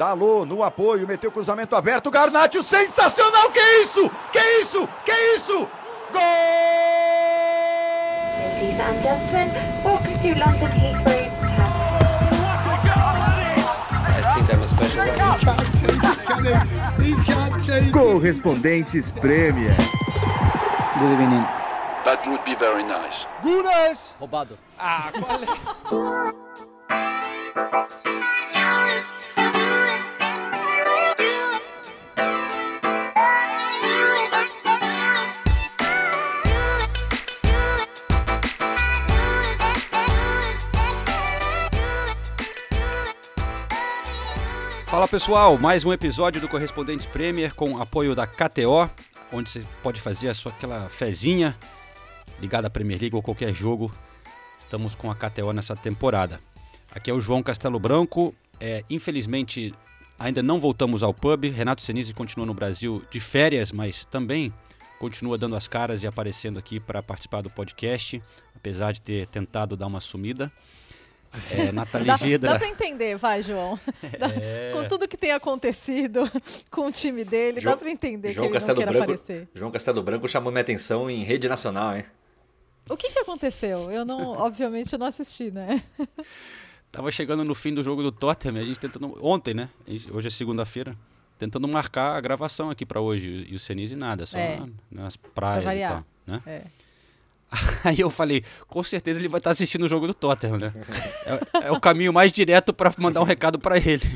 Dalô no apoio, meteu cruzamento aberto, Garnacho sensacional, que isso? Que isso? Que isso? Gol! Correspondentes Premier. Good evening. That would be very nice. Gunas! Roubado. Ah, qual é? Fala pessoal, mais um episódio do Correspondentes Premier com apoio da KTO, onde você pode fazer a sua aquela fezinha ligada à Premier League ou qualquer jogo. Estamos com a KTO nessa temporada. Aqui é o João Castelo Branco. É, infelizmente ainda não voltamos ao pub. Renato Senise continua no Brasil de férias, mas também continua dando as caras e aparecendo aqui para participar do podcast, apesar de ter tentado dar uma sumida. É, Nathalie Dá, dá pra entender, vai, João. Dá- É. Com tudo que tem acontecido com o time dele, João- dá pra entender João que ele Castelo não queira Branco, aparecer. João Castelo Branco chamou minha atenção em rede nacional, hein? O que que aconteceu? Eu não, obviamente, eu não assisti, né? Tava chegando no fim do jogo do Tottenham, a gente tentando. Ontem, né? Hoje é segunda-feira. Tentando marcar a gravação aqui pra hoje. E o Senise nada, só É. na- nas praias e tal. Né? É. Aí eu falei, com certeza ele vai estar assistindo o jogo do Tottenham, né? É, é o caminho mais direto pra mandar um recado pra ele.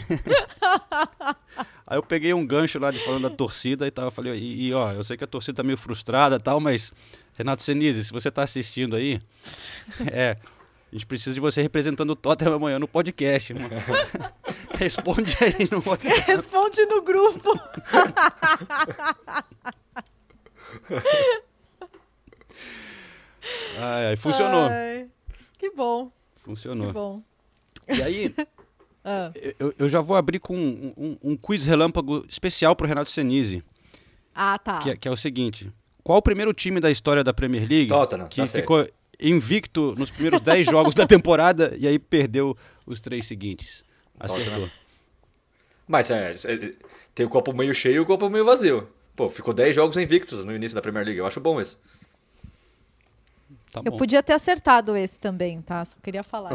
Aí eu peguei um gancho lá de falando da torcida e tal. Eu falei, e, e, ó, eu sei que a torcida tá meio frustrada e tal, mas, Renato Senise, se você tá assistindo aí, é. A gente precisa de você representando o Tottenham amanhã no podcast, mano. Responde aí no WhatsApp. Responde no grupo. Ai, ai, funcionou. Ai, que bom, Funcionou. que bom. E aí, Ah, eu, eu já vou abrir com um, um- um quiz relâmpago especial pro Renato Senise. ah, tá. que, é- que é o seguinte: qual o primeiro time da história da Premier League Tottenham, que tá ficou invicto nos primeiros 10 jogos da temporada e aí perdeu os três seguintes? Acertou. Mas é, é, tem o copo meio cheio e o copo meio vazio. Pô, ficou 10 jogos invictos no início da Premier League. Eu acho bom isso. Tá Eu podia ter acertado esse também, tá? Só queria falar.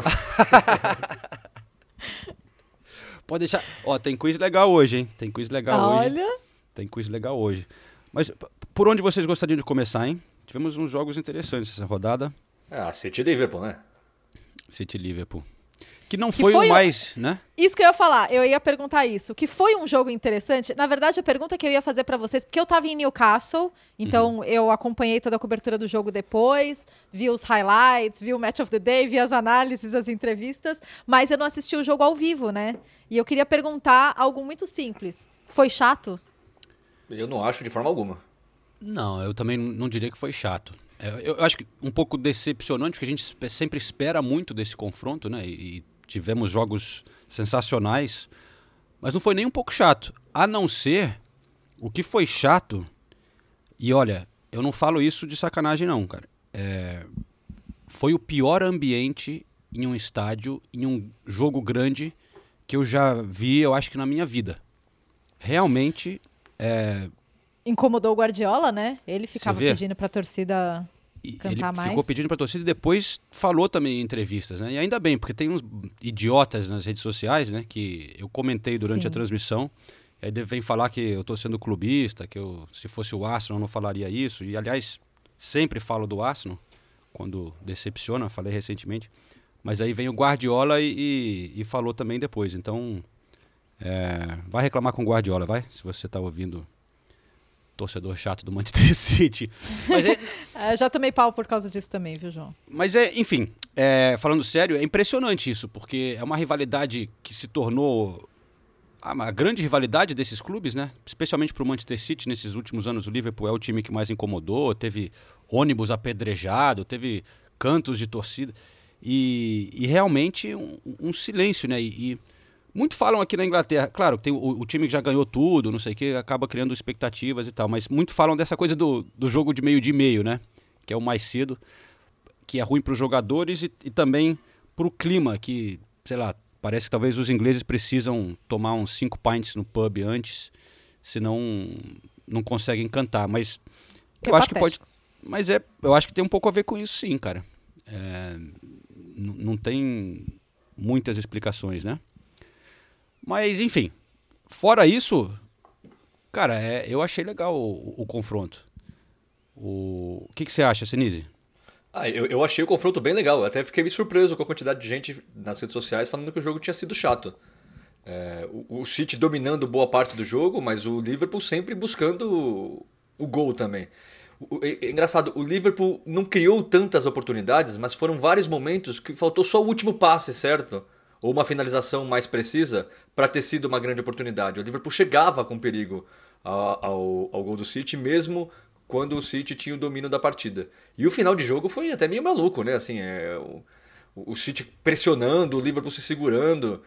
Pode deixar. Ó, tem quiz legal hoje, hein? Tem quiz legal hoje. Olha, Tem quiz legal hoje. Mas por onde vocês gostariam de começar, hein? Tivemos uns jogos interessantes essa rodada. Ah, City Liverpool, né? City Liverpool. Que não Que foi, foi o mais, né? Isso que eu ia falar, eu ia perguntar isso. Que foi um jogo interessante. Na verdade, a pergunta que eu ia fazer pra vocês, porque eu tava em Newcastle, então eu acompanhei toda a cobertura do jogo depois, vi os highlights, vi o match of the day, vi as análises, as entrevistas, mas eu não assisti o jogo ao vivo, né? E eu queria perguntar algo muito simples. Foi chato? Eu não acho de forma alguma. Não, eu também não diria que foi chato. É, Eu, acho que um pouco decepcionante, porque a gente sempre espera muito desse confronto, né? E tivemos jogos sensacionais, mas não foi nem um pouco chato. A não ser o que foi chato, e olha, eu não falo isso de sacanagem, não, cara. É, foi o pior ambiente em um estádio, em um jogo grande, que eu já vi, eu acho que na minha vida. Realmente. É, Incomodou o Guardiola, né? Ele ficava pedindo pra torcida Cantar ele mais? ficou pedindo pra torcida e depois falou também em entrevistas, né? E ainda bem, porque tem uns idiotas nas redes sociais, né? Que eu comentei durante Sim. a transmissão. E aí vem falar que eu tô sendo clubista, que eu, se fosse o Arsenal, eu não falaria isso. E aliás, sempre falo do Arsenal, quando decepciona, falei recentemente. Mas aí vem o Guardiola e, e- e falou também depois. Então, é, vai reclamar com o Guardiola, vai? Se você tá ouvindo torcedor chato do Manchester City. Mas é, É, já tomei pau por causa disso também, viu, João? mas é, enfim, é, falando sério, é impressionante isso, porque é uma rivalidade que se tornou a, a grande rivalidade desses clubes, né? Especialmente para o Manchester City nesses últimos anos, o Liverpool é o time que mais incomodou, teve ônibus apedrejado, teve cantos de torcida e, e realmente um, um silêncio, né? E, e muito falam aqui na Inglaterra, claro, tem o, o time que já ganhou tudo, não sei o que, acaba criando expectativas e tal, mas muito falam dessa coisa do, do jogo de meio de meio, né? Que é o mais cedo que é ruim para os jogadores e, e também para o clima, que, sei lá, parece que talvez os ingleses precisam tomar uns cinco pints no pub antes, senão não conseguem cantar. Mas Que eu acho que pode. patético. Mas é, eu acho que tem um pouco a ver com isso, sim, cara. É, não tem muitas explicações, né? Mas, enfim, fora isso, cara, é, eu achei legal o, o confronto. O, o que, que você acha, Senise? Ah, eu, eu achei o confronto bem legal. Eu até fiquei me surpreso com a quantidade de gente nas redes sociais falando que o jogo tinha sido chato. É, o, o City dominando boa parte do jogo, mas o Liverpool sempre buscando o, o gol também. O- o- é, é engraçado, o Liverpool não criou tantas oportunidades, mas foram vários momentos que faltou só o último passe, certo? Ou uma finalização mais precisa para ter sido uma grande oportunidade. O Liverpool chegava com perigo ao, ao gol do City, mesmo quando o City tinha o domínio da partida. E o final de jogo foi até meio maluco, né? Assim, é, o, o City pressionando, o Liverpool se segurando.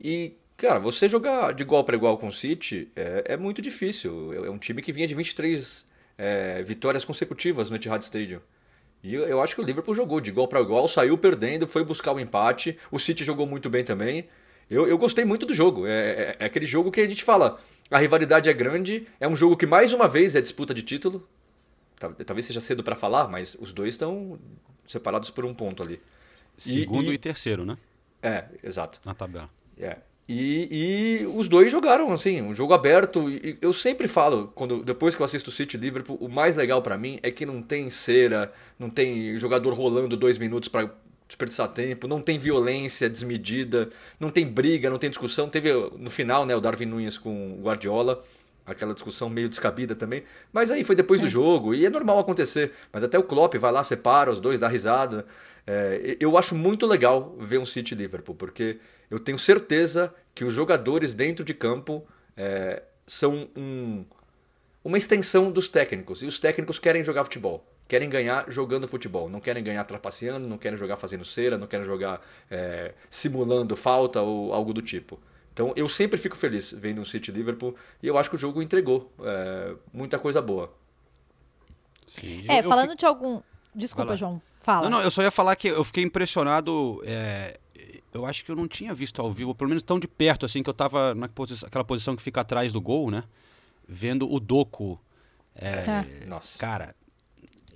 E, cara, você jogar de igual para igual com o City é, é muito difícil. É um time que vinha de 23 é, vitórias consecutivas no Etihad Stadium. E eu, acho que o Liverpool jogou de igual para igual, saiu perdendo, foi buscar o empate. O City jogou muito bem também. Eu, eu gostei muito do jogo. É, é- é aquele jogo que a gente fala, a rivalidade é grande, é um jogo que mais uma vez é disputa de título. Tal- Talvez seja cedo para falar, mas os dois estão separados por um ponto ali. E- Segundo e, e- terceiro, né? É, exato. Na tabela. É. E, e os dois jogaram assim, um jogo aberto. E eu sempre falo, quando depois que eu assisto City e Liverpool, o mais legal pra mim é que não tem cera, não tem jogador rolando dois minutos pra desperdiçar tempo, não tem violência desmedida, não tem briga, não tem discussão. Teve no final, né, o Darwin Nunes com o Guardiola, aquela discussão meio descabida também. Mas aí foi depois do jogo e é normal acontecer. Mas até o Klopp vai lá, separa os dois, dá risada. É, eu acho muito legal ver um City Liverpool, porque eu tenho certeza que os jogadores dentro de campo é, são um, uma extensão dos técnicos. E os técnicos querem jogar futebol. Querem ganhar jogando futebol. Não querem ganhar trapaceando, não querem jogar fazendo cera, não querem jogar é, simulando falta ou algo do tipo. Então eu sempre fico feliz vendo um City Liverpool e eu acho que o jogo entregou é, muita coisa boa. Sim. É, Eu- eu falando fi- de algum. Desculpa. João. Fala. Não, não, eu só ia falar que eu fiquei impressionado. é, eu acho que eu não tinha visto ao vivo, pelo menos tão de perto, assim, que eu tava naquela posição que fica atrás do gol, né? Vendo o Doku. É, Nossa. Cara,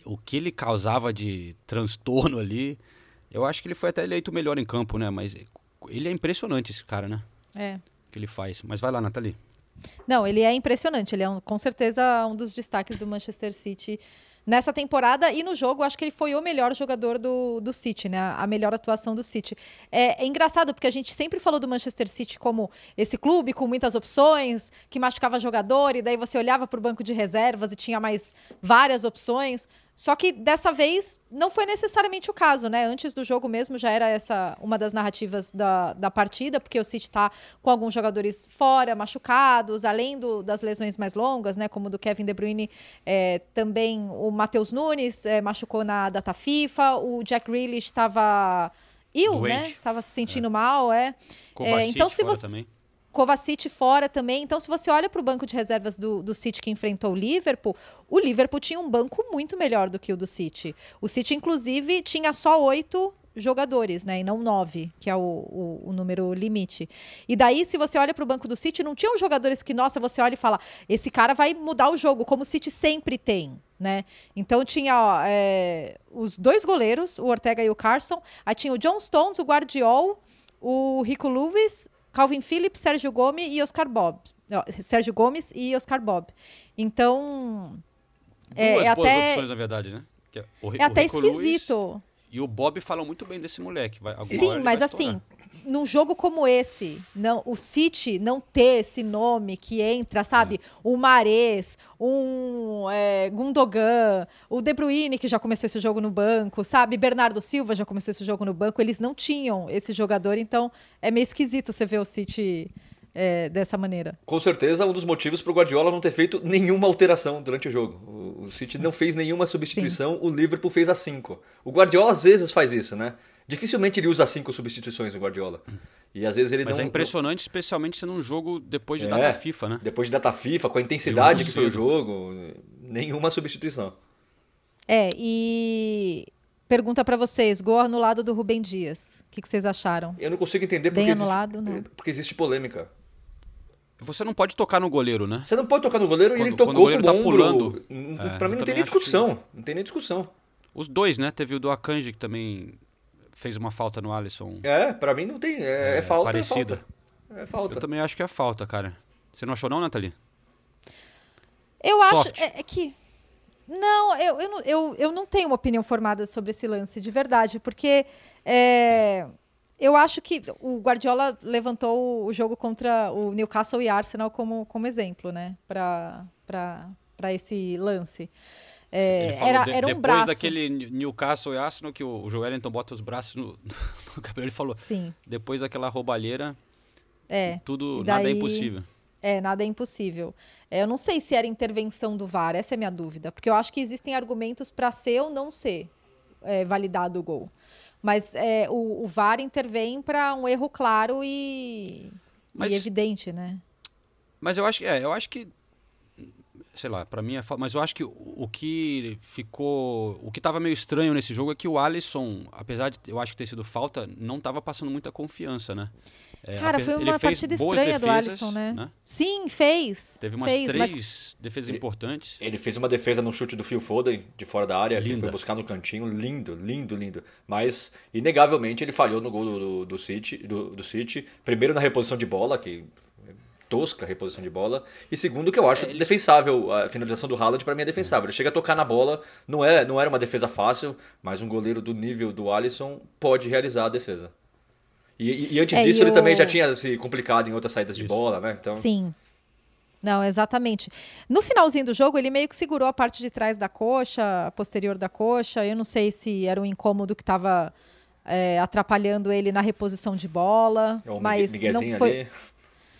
o que ele causava de transtorno ali, eu acho que ele foi até eleito o melhor em campo, né? Mas ele é impressionante, esse cara, né? É. O que ele faz. Mas vai lá, Nathalie. Não, ele é impressionante. Ele é um- com certeza um dos destaques do Manchester City nessa temporada e no jogo. Acho que ele foi o melhor jogador do, do City, né? A melhor atuação do City. É, é engraçado porque a gente sempre falou do Manchester City como esse clube com muitas opções, que machucava jogador e daí você olhava para o banco de reservas e tinha mais várias opções. Só que dessa vez não foi necessariamente o caso, né? Antes do jogo mesmo já era essa uma das narrativas da, da partida, porque o City está com alguns jogadores fora, machucados, além do- das lesões mais longas, né? Como do Kevin De Bruyne, é, também o Matheus Nunes é, machucou na data FIFA, o Jack Grealish estava ill, né? Doente. Estava se sentindo mal, é. Kovacic então se você também. Kovacic fora também. Então, se você olha para o banco de reservas do, do City que enfrentou o Liverpool, o Liverpool tinha um banco muito melhor do que o do City. O City, inclusive, tinha só oito jogadores, né? E não nove, que é o, o, o número limite. E daí, se você olha para o banco do City, não tinham jogadores que, nossa, você olha e fala, esse cara vai mudar o jogo, como o City sempre tem. Né? Então tinha ó, é, os dois goleiros, o Ortega e o Carson. Aí tinha o John Stones, o Guardiol, o Rico Lewis, Calvin Phillips, Sérgio Gomes e Oscar Bob. Sérgio Gomes e Oscar Bob. Então, É, Duas é boas até- opções, na verdade, né? Que é o, é o até Rico Lewis esquisito. E o Bob falam muito bem desse moleque. Vai, Sim, mas assim. Num jogo como esse, não, o City não ter esse nome que entra, sabe? Um Mares, um é, Gundogan, o De Bruyne, que já começou esse jogo no banco, sabe? Bernardo Silva já começou esse jogo no banco. Eles não tinham esse jogador, então é meio esquisito você ver o City é, dessa maneira. Com certeza, um dos motivos para o Guardiola não ter feito nenhuma alteração durante o jogo. O, o City não fez nenhuma substituição, o Liverpool fez as cinco. O Guardiola às vezes faz isso, né? Dificilmente ele usa cinco substituições, o Guardiola. E às vezes ele Mas não. é impressionante, especialmente sendo um jogo depois de É, data FIFA, né? Depois de data FIFA, com a intensidade que foi o jogo, nenhuma substituição. É, e pergunta pra vocês: gol anulado do Rubem Dias. O que, que vocês acharam? Eu não consigo entender Bem porque, anulado, existe, não. porque existe polêmica. Você não pode tocar no goleiro, né? Você não pode tocar no goleiro e Quando- ele quando tocou o goleiro com o tá ombro. pulando. Hum, É, pra mim eu não tem nem acho que- discussão. Não tem nem discussão. Os dois, né? Teve o do Akanji que também fez uma falta no Alisson. É, pra mim não tem. É, é falta. parecida. É falta. É falta. Eu também acho que é falta, cara. Você não achou não, Nathalie? Eu acho Soft. é, é que. Não eu, eu não, eu, eu não tenho uma opinião formada sobre esse lance, de verdade, porque é, eu acho que o Guardiola levantou o jogo contra o Newcastle e Arsenal como, como exemplo, né? Para esse lance. É, era, de- era um depois braço. daquele Newcastle e Arsenal que o, o Joelinton bota os braços no, no cabelo, ele falou, Sim, depois daquela roubalheira, é. tudo, E nada é daí- impossível. É, nada é impossível. É, eu não sei se era intervenção do VAR, essa é a minha dúvida. Porque eu acho que existem argumentos para ser ou não ser é, validado o gol. Mas é, o, o VAR intervém para um erro claro e, Mas- e evidente, né? Mas eu acho que, é, eu acho que, sei lá, pra mim é fa- mas eu acho que o, que ficou, o que tava meio estranho nesse jogo é que o Alisson, apesar de eu acho que ter sido falta, não tava passando muita confiança, né? É, Cara, foi uma partida estranha do defesas, Alisson, né? Sim, fez. Teve umas fez, três mas defesas Ele- importantes. Ele fez uma defesa no chute do Phil Foden, de fora da área, que Linda. foi buscar no cantinho. Lindo, lindo, lindo. Mas, inegavelmente, ele falhou no gol do, do, do City, do, do City. Primeiro na reposição de bola, que tosca a reposição de bola. E segundo, que eu É, acho defensável. A finalização do Haaland, pra mim, é defensável. Ele chega a tocar na bola. Não, é, não era uma defesa fácil, mas um goleiro do nível do Alisson pode realizar a defesa. E, e- e antes É, disso, e ele o- também já tinha se complicado em outras saídas de bola, né? Então, Sim. Não, exatamente. No finalzinho do jogo, ele meio que segurou a parte de trás da coxa, a posterior da coxa. Eu não sei se era um incômodo que estava atrapalhando ele na reposição de bola. é um mas não foi. ali.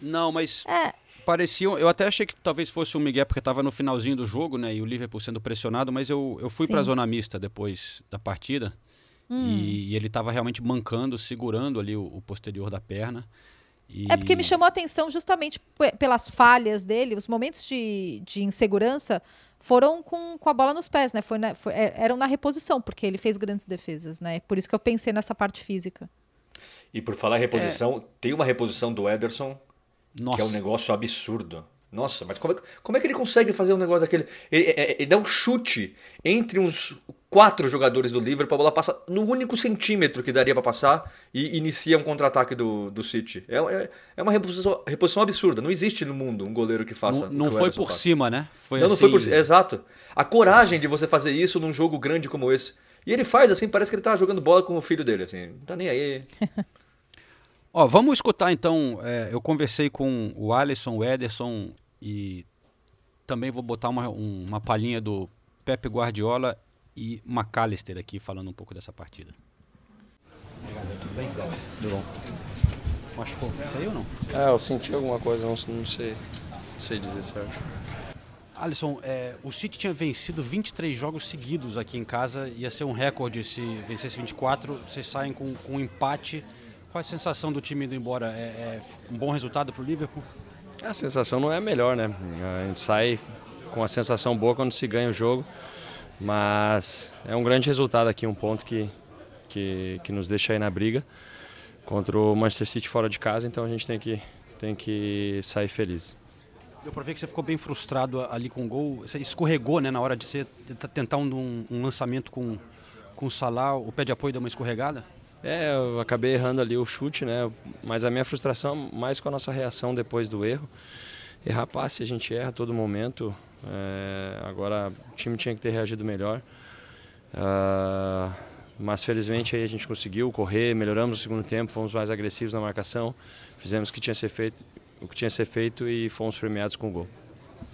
Não, mas É, parecia. Eu até achei que talvez fosse um Miguel, porque estava no finalzinho do jogo, né? E o Liverpool sendo pressionado, mas eu, eu fui Sim. para a zona mista depois da partida. Hum. E, e ele estava realmente mancando, segurando ali o, o posterior da perna. E- É porque me chamou a atenção justamente pe- pelas falhas dele, os momentos de, de insegurança foram com, com a bola nos pés, né? Foi na- foi- é- eram na reposição, porque ele fez grandes defesas, né? Por isso que eu pensei nessa parte física. E por falar em reposição, tem uma reposição do Ederson Nossa. que é um negócio absurdo. Nossa, mas como é, como é que ele consegue fazer um negócio daquele? Ele, é- ele dá um chute entre uns quatro jogadores do Liverpool, a bola passa no único centímetro que daria pra passar e inicia um contra-ataque do, do City. É, é, é uma reposição, reposição absurda. Não existe no mundo um goleiro que faça. Não, não que foi por cima, né? Foi não, assim, não foi por cima. Exato. A coragem de você fazer isso num jogo grande como esse. E ele faz assim, parece que ele tá jogando bola com o filho dele, assim. Não tá nem aí. Ó, vamos escutar então. é, eu conversei com o Alisson, o Ederson e também vou botar uma, um- uma palhinha do Pepe Guardiola e McAllister aqui falando um pouco dessa partida. Obrigado, tudo bem? Tudo bom. Machucou feio ou não? É, eu senti alguma coisa, não, não sei, não sei dizer certo. Alisson, é, o City tinha vencido 23 jogos seguidos aqui em casa, ia ser um recorde se vencesse 24, vocês saem com, com um empate. Qual a sensação do time indo embora? É, é um bom resultado para o Liverpool? A sensação não é a melhor, né? A gente sai com a sensação boa quando se ganha o jogo, mas é um grande resultado aqui, um ponto que, que, que nos deixa aí na briga contra o Manchester City fora de casa, então a gente tem que, tem que sair feliz. Deu pra ver que você ficou bem frustrado ali com o gol. Você escorregou, né, na hora de você tenta- tentar um, um- um lançamento com, com o Salah, o pé de apoio deu uma escorregada? É, eu acabei errando ali o chute, né? Mas a minha frustração mais com a nossa reação depois do erro. Errar passe a gente erra a todo momento. É, agora o time tinha que ter reagido melhor. Ah, mas felizmente aí a gente conseguiu correr, melhoramos no segundo tempo, fomos mais agressivos na marcação, fizemos o que tinha ser feito, o que tinha que ser feito e fomos premiados com o gol.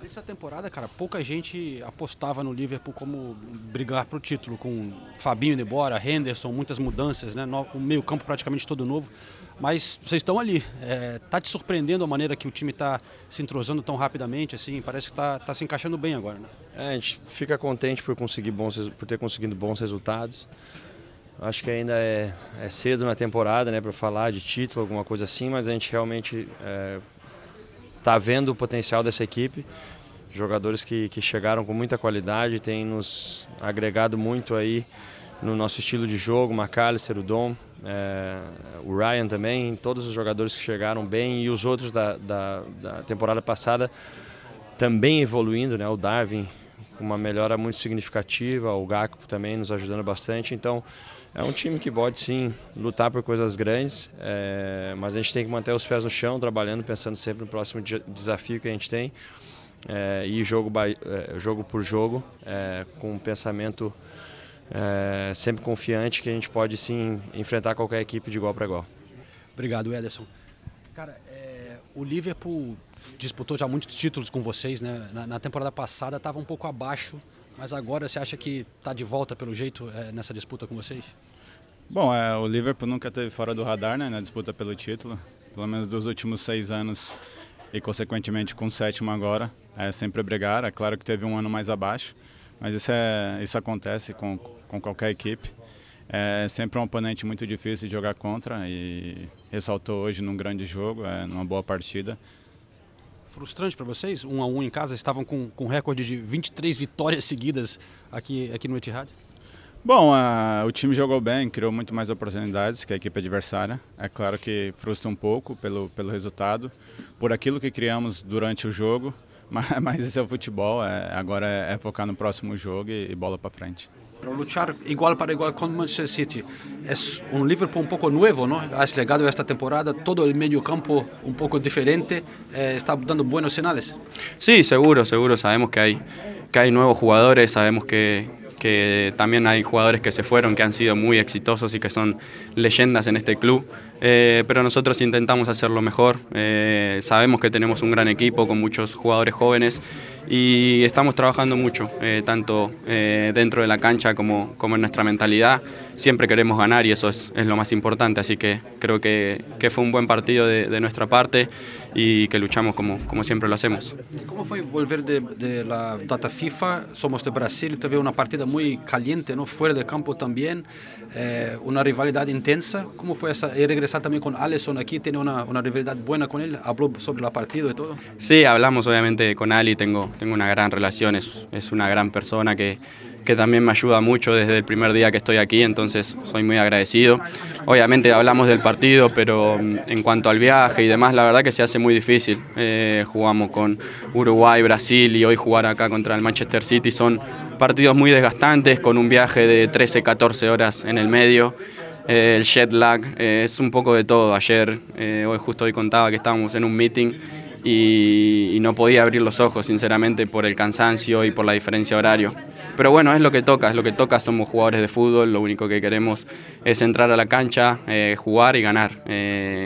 Antes da temporada, cara, pouca gente apostava no Liverpool como brigar pro título, com Fabinho indo embora, Henderson, muitas mudanças, né? O meio campo praticamente todo novo. Mas vocês estão ali. É, tá te surpreendendo a maneira que o time está se entrosando tão rapidamente, assim? Parece que tá, tá se encaixando bem agora, né? É, a gente fica contente por conseguir bons, por ter conseguido bons resultados. Acho que ainda é, é cedo na temporada, né, para falar de título, alguma coisa assim, mas a gente realmente está vendo o potencial dessa equipe. Jogadores que, que chegaram com muita qualidade, têm nos agregado muito aí no nosso estilo de jogo, McAllister, o Dom, é, o Ryan também, todos os jogadores que chegaram bem e os outros da, da, da temporada passada também evoluindo, né? O Darwin uma melhora muito significativa, o Gakpo também nos ajudando bastante, então é um time que pode sim lutar por coisas grandes, é, mas a gente tem que manter os pés no chão, trabalhando, pensando sempre no próximo desafio que a gente tem é, e jogo, é, jogo por jogo, é, com um pensamento é, sempre confiante que a gente pode sim enfrentar qualquer equipe de igual para igual. Obrigado, Ederson. Cara, o Liverpool disputou já muitos títulos com vocês, né? Na, na temporada passada estava um pouco abaixo, mas agora você acha que está de volta pelo jeito é, nessa disputa com vocês? Bom, é, o Liverpool nunca teve fora do radar né, na disputa pelo título, pelo menos dos últimos seis anos e consequentemente com o sétimo agora, é sempre brigar. É claro que teve um ano mais abaixo, mas isso, é, isso acontece com, com qualquer equipe. É sempre um oponente muito difícil de jogar contra e ressaltou hoje num grande jogo, é, numa boa partida. Frustrante para vocês? Um a um em casa, estavam com, com recorde de 23 vitórias seguidas aqui, aqui no Etihad? Bom, uh, o time jogou bem, criou muito mais oportunidades que a equipe adversária. É claro que frustra um pouco pelo, pelo resultado, por aquilo que criamos durante o jogo, mas, mas esse é o futebol, é, agora é, é, focar no próximo jogo e, e bola para frente. Lutar igual para igual com Manchester City. É um Liverpool um pouco novo, não? Has chegado esta temporada, todo o meio campo um pouco diferente, eh, está dando buenos sinais. Sí, seguro, seguro. Sabemos que hay, que hay nuevos jugadores, sabemos que, que también hay jugadores que se fueron, que han sido muy exitosos y que son leyendas en este club. Eh, pero nosotros intentamos hacerlo mejor. Eh, sabemos que tenemos un gran equipo con muchos jugadores jóvenes y estamos trabajando mucho, eh, tanto dentro de la cancha como, como en nuestra mentalidad. Siempre queremos ganar y eso es, es lo más importante, así que creo que, que fue un buen partido de, de, nuestra parte y que luchamos como, como siempre lo hacemos. ¿Cómo fue volver de, de la data FIFA? Somos de Brasil, teve una partida muy caliente, ¿no? fuera de campo también, una rivalidad intensa. ¿Cómo fue esa? Regresar también con Alisson aquí, tiene una, una, rivalidad buena con él, habló sobre la partido y todo. Sí, hablamos obviamente con Ali, tengo, tengo una gran relación, es, es una gran persona que, que también me ayuda mucho desde el primer día que estoy aquí, entonces soy muy agradecido. Obviamente hablamos del partido, pero mm, en cuanto al viaje y demás, la verdad que se hace muy difícil. Eh, jugamos con Uruguay, Brasil y hoy jugar acá contra el Manchester City son partidos muy desgastantes, con un viaje de 13, 14 horas en el medio. Eh, el jet lag, eh, es un poco de todo. Ayer, eh, hoy justo hoy contaba que estábamos en un meeting y, y, no podía abrir los ojos, sinceramente, por el cansancio y por la diferencia de horario. Pero bueno, es lo que toca, es lo que toca, somos jugadores de fútbol, lo único que queremos es entrar a la cancha, jugar y ganar.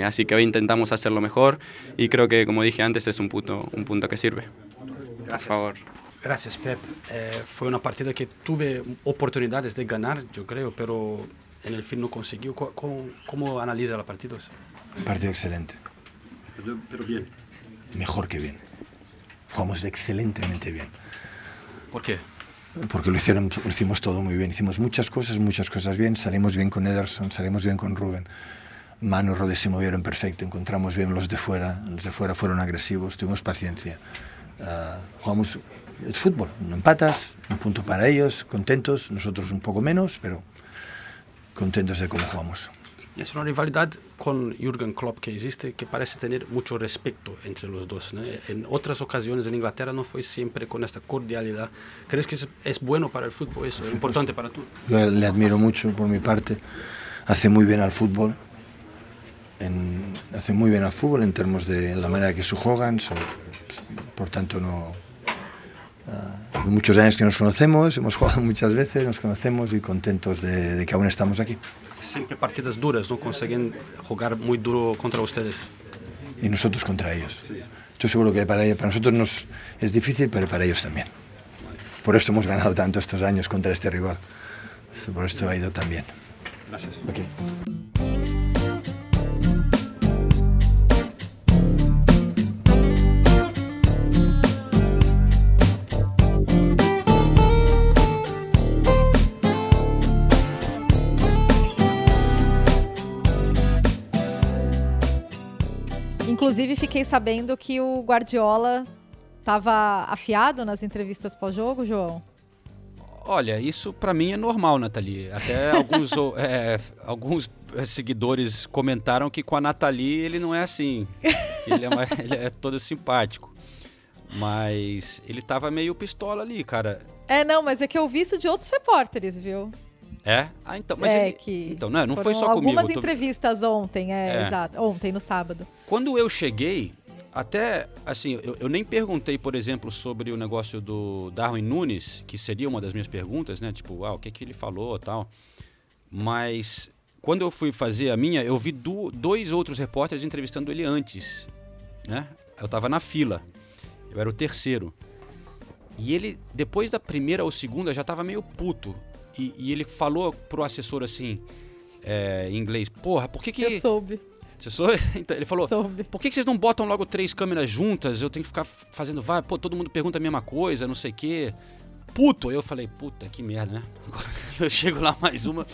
así que hoy intentamos hacerlo mejor y creo que, como dije antes, es un punto, un punto que sirve. Por favor. Gracias, Pep. fue una partida que tuve oportunidades de ganar, yo creo, pero en el fin no consiguió. ¿Cómo, cómo analiza la partida? Un partido excelente. Pero, pero, bien. Mejor que bien. Jugamos excelentemente bien. ¿Por qué? Porque lo, hicieron, lo hicimos todo muy bien. Hicimos muchas cosas, muchas cosas bien. Salimos bien con Ederson, salimos bien con Rubén. Manu, Rodés se movieron perfecto. Encontramos bien los de fuera. Los de fuera fueron agresivos. Tuvimos paciencia. Uh, jugamos. Es fútbol. No empatas, un punto para ellos, contentos. Nosotros un poco menos, pero contentos de cómo jugamos. Es una rivalidad con Jürgen Klopp que existe que parece tener mucho respeto entre los dos. ¿no? En otras ocasiones en Inglaterra no fue siempre con esta cordialidad. ¿Crees que es, es bueno para el fútbol eso? ¿Es importante para tú? Yo le admiro mucho por mi parte. Hace muy bien al fútbol. En, hace muy bien al fútbol en términos de la manera que se juegan. So, por tanto, no, Uh, muchos años que nos conocemos, hemos jugado muchas veces, nos conocemos y contentos de, de, que aún estamos aquí. Siempre partidas duras, ¿no? Consiguen jugar muy duro contra ustedes. Y nosotros contra ellos. Sí. Estoy seguro que para, para nosotros nos, es difícil, pero para ellos también. Por esto hemos ganado tanto estos años contra este rival. Por esto ha ido tan bien. Gracias. Okay. Inclusive, fiquei sabendo que o Guardiola estava afiado nas entrevistas pós-jogo, João. Olha, isso pra mim é normal, Nathalie. Até alguns, é, alguns é, seguidores comentaram que com a Nathalie ele não é assim. Ele é, mais- ele é todo simpático. Mas ele tava meio pistola ali, cara. É, não, mas é que eu vi isso de outros repórteres, viu? É? Ah, então, mas é ele- que então, não, não foi só comigo. algumas eu tô- entrevistas ontem, é, É. exato. Ontem, no sábado. Quando eu cheguei, até assim, eu, eu nem perguntei, por exemplo, sobre o negócio do Darwin Nunes, que seria uma das minhas perguntas, né? Tipo, ah, o que, que ele falou tal. Mas quando eu fui fazer a minha, eu vi du- dois outros repórteres entrevistando ele antes, né? Eu tava na fila. Eu era o terceiro. E ele, depois da primeira ou segunda, já tava meio puto. E, e ele falou pro assessor assim, é, em inglês, porra, por que que... Eu soube. Você sou? Então, ele falou, Soube. por que, que vocês não botam logo três câmeras juntas? Eu tenho que ficar fazendo vai, pô, todo mundo pergunta a mesma coisa, não sei o quê. Puto! Aí eu falei, puta, que merda, né? Agora eu chego lá mais uma.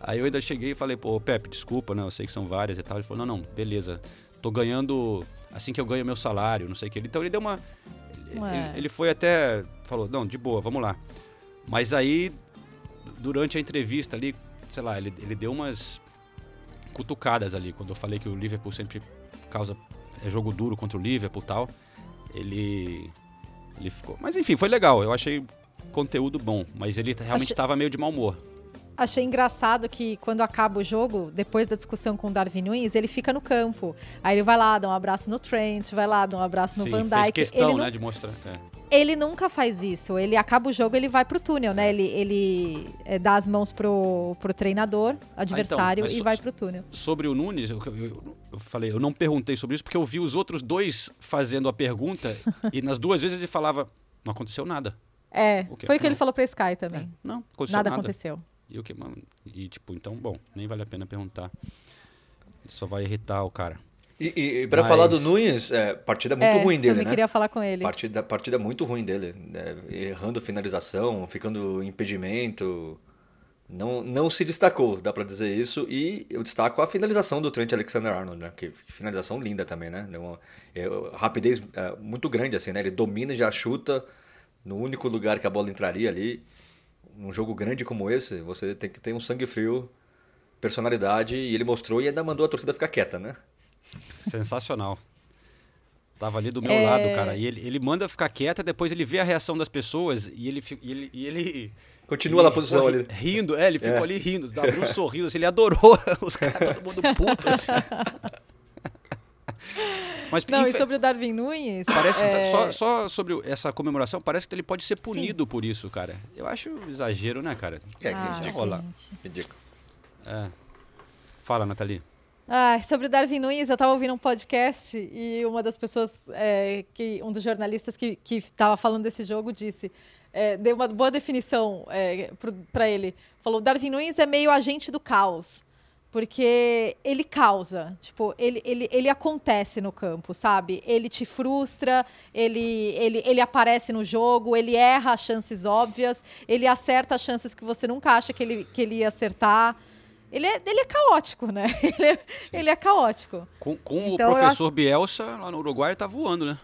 Aí eu ainda cheguei e falei, pô, Pepe, desculpa, né? Eu sei que são várias e tal. Ele falou, não, não, beleza. Tô ganhando assim que eu ganho meu salário, não sei o quê. Então ele deu uma. Ele, ele foi até. Falou, não, de boa, vamos lá. Mas aí, durante a entrevista ali, sei lá, ele, ele deu umas cutucadas ali, quando eu falei que o Liverpool sempre causa é jogo duro contra o Liverpool e tal. Ele ele ficou, mas enfim, foi legal. Eu achei conteúdo bom, mas ele realmente Achei- estava meio de mau humor. Achei engraçado que quando acaba o jogo, depois da discussão com o Darwin Nunes, ele fica no campo. Aí ele vai lá, dá um abraço no Trent, vai lá, dá um abraço no Sim, Van fez Dijk. questão, ele, né, nu- de mostrar. é. Ele nunca faz isso. Ele acaba o jogo, ele vai pro túnel, né? Ele, ele é, dá as mãos pro, pro treinador, adversário, Ah, mas e so- vai pro túnel. Sobre o Nunes, eu, eu- eu falei, eu não perguntei sobre isso porque eu vi os outros dois fazendo a pergunta e nas duas vezes ele falava, não aconteceu nada. É, O foi o que Não. ele falou pra Sky também. Não, aconteceu Nada nada. aconteceu. E o que, mano? E tipo, então, bom, nem vale a pena perguntar. Só vai irritar o cara. E, e, e pra Mas- falar do Nunes, é, partida muito É, ruim dele, também né? queria falar com ele. Partida, partida muito ruim dele. né? Errando finalização, ficando impedimento. Não, não se destacou, dá pra dizer isso. E eu destaco a finalização do Trent Alexander-Arnold, né? Que que finalização linda também, né? Deu uma, é, rapidez é, muito grande, assim, né? Ele domina e já chuta no único lugar que a bola entraria ali. Num jogo grande como esse, você tem que ter um sangue frio, personalidade, e ele mostrou e ainda mandou a torcida ficar quieta, né? Sensacional. Tava ali do meu É. lado, cara. E ele, ele manda ficar quieta, depois ele vê a reação das pessoas e ele. E ele, e ele Continua ele na posição ali. ri- Rindo, é, ele ficou É. ali rindo, abriu um sorriso, assim, ele adorou os caras, todo mundo puto, assim. Mas Não, e sobre o Darwin Nunes. Parece, é, só, só sobre essa comemoração, parece que ele pode ser punido por isso, cara. Eu acho exagero, né, cara? É, Ah, gente. Ridículo. É. Fala, Nathalie. Ai, sobre o Darwin Nunes, eu estava ouvindo um podcast e uma das pessoas, é, que um dos jornalistas que estava falando desse jogo disse, é, deu uma boa definição para ele. Falou, Darwin Nunes é meio agente do caos, porque ele causa, tipo, ele, ele, ele acontece no campo, sabe? Ele te frustra, ele, ele, ele aparece no jogo, ele erra as chances óbvias, ele acerta chances que você nunca acha que ele, que ele ia acertar. Ele é, ele é caótico, né? Ele é, ele é caótico. Com, com Então, o professor Bielsa, lá no Uruguai, tá voando, né?